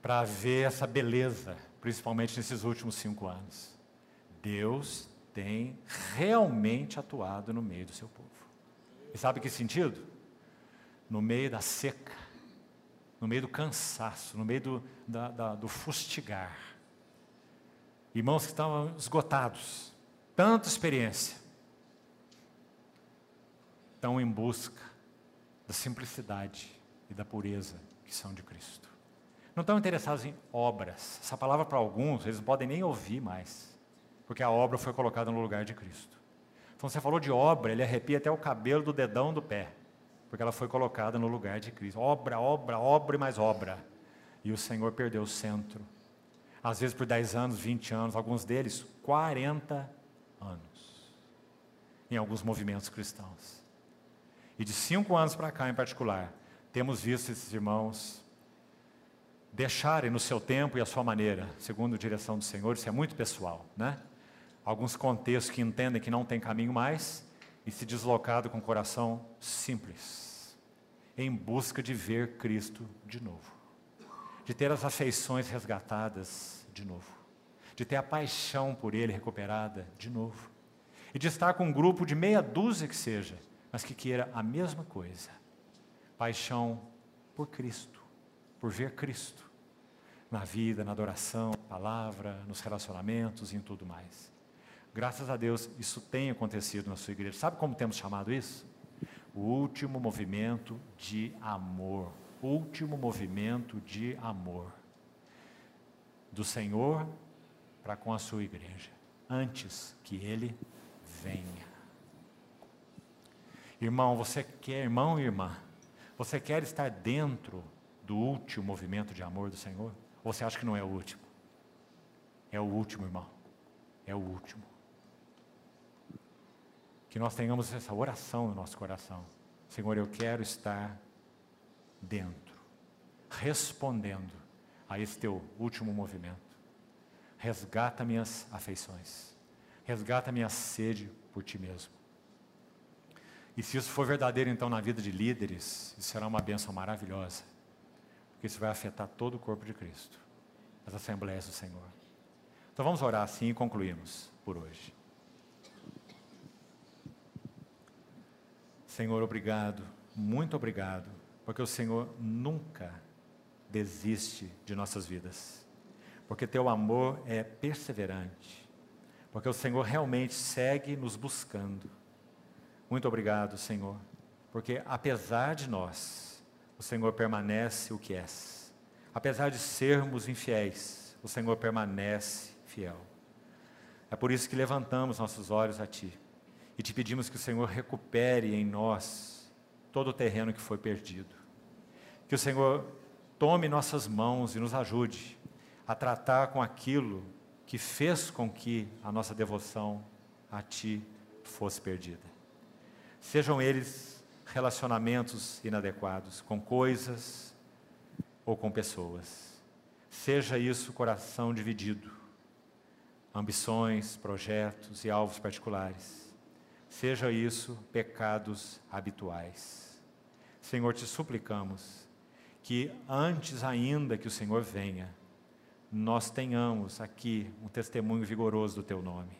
para ver essa beleza, principalmente nesses últimos cinco anos. Deus tem realmente atuado no meio do seu povo. E sabe que sentido? No meio da seca, no meio do cansaço, no meio do, da, da, do fustigar. Irmãos que estavam esgotados, tanta experiência, estão em busca da simplicidade e da pureza que são de Cristo não estão interessados em obras. Essa palavra para alguns, eles podem nem ouvir mais, porque a obra foi colocada no lugar de Cristo. Então você falou de obra, ele arrepia até o cabelo do dedão do pé, porque ela foi colocada no lugar de Cristo. Obra, obra, obra e mais obra. E o Senhor perdeu o centro. Às vezes por 10 anos, 20 anos, alguns deles 40 anos. Em alguns movimentos cristãos. E de cinco anos para cá em particular, temos visto esses irmãos deixarem no seu tempo e a sua maneira, segundo a direção do Senhor, isso é muito pessoal, né? Alguns contextos que entendem que não tem caminho mais e se deslocado com o coração simples, em busca de ver Cristo de novo, de ter as afeições resgatadas de novo, de ter a paixão por Ele recuperada de novo, e de estar com um grupo de meia dúzia que seja, mas que queira a mesma coisa, paixão por Cristo por ver Cristo na vida, na adoração, na palavra, nos relacionamentos e em tudo mais. Graças a Deus, isso tem acontecido na sua igreja. Sabe como temos chamado isso? O último movimento de amor. Último movimento de amor do Senhor para com a sua igreja, antes que ele venha. Irmão, você quer, irmão e irmã, você quer estar dentro do último movimento de amor do Senhor? Ou você acha que não é o último? É o último, irmão. É o último. Que nós tenhamos essa oração no nosso coração. Senhor, eu quero estar dentro, respondendo a esse teu último movimento. Resgata minhas afeições. Resgata minha sede por ti mesmo. E se isso for verdadeiro, então, na vida de líderes, isso será uma bênção maravilhosa porque isso vai afetar todo o corpo de Cristo, as assembleias do Senhor. Então vamos orar assim e concluímos por hoje. Senhor, obrigado, muito obrigado, porque o Senhor nunca desiste de nossas vidas, porque teu amor é perseverante, porque o Senhor realmente segue nos buscando. Muito obrigado, Senhor, porque apesar de nós, o Senhor permanece o que és. Apesar de sermos infiéis, o Senhor permanece fiel. É por isso que levantamos nossos olhos a Ti e te pedimos que o Senhor recupere em nós todo o terreno que foi perdido. Que o Senhor tome nossas mãos e nos ajude a tratar com aquilo que fez com que a nossa devoção a Ti fosse perdida. Sejam eles relacionamentos inadequados com coisas ou com pessoas. Seja isso coração dividido, ambições, projetos e alvos particulares. Seja isso pecados habituais. Senhor, te suplicamos que antes ainda que o Senhor venha, nós tenhamos aqui um testemunho vigoroso do teu nome.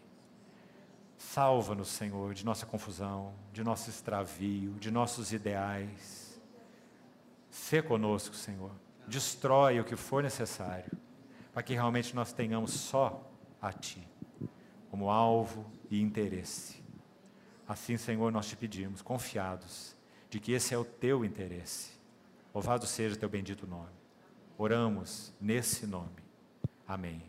Salva-nos, Senhor, de nossa confusão, de nosso extravio, de nossos ideais. Sê conosco, Senhor. Destrói o que for necessário, para que realmente nós tenhamos só a Ti, como alvo e interesse. Assim, Senhor, nós te pedimos, confiados de que esse é o teu interesse. Louvado seja teu bendito nome. Oramos nesse nome. Amém.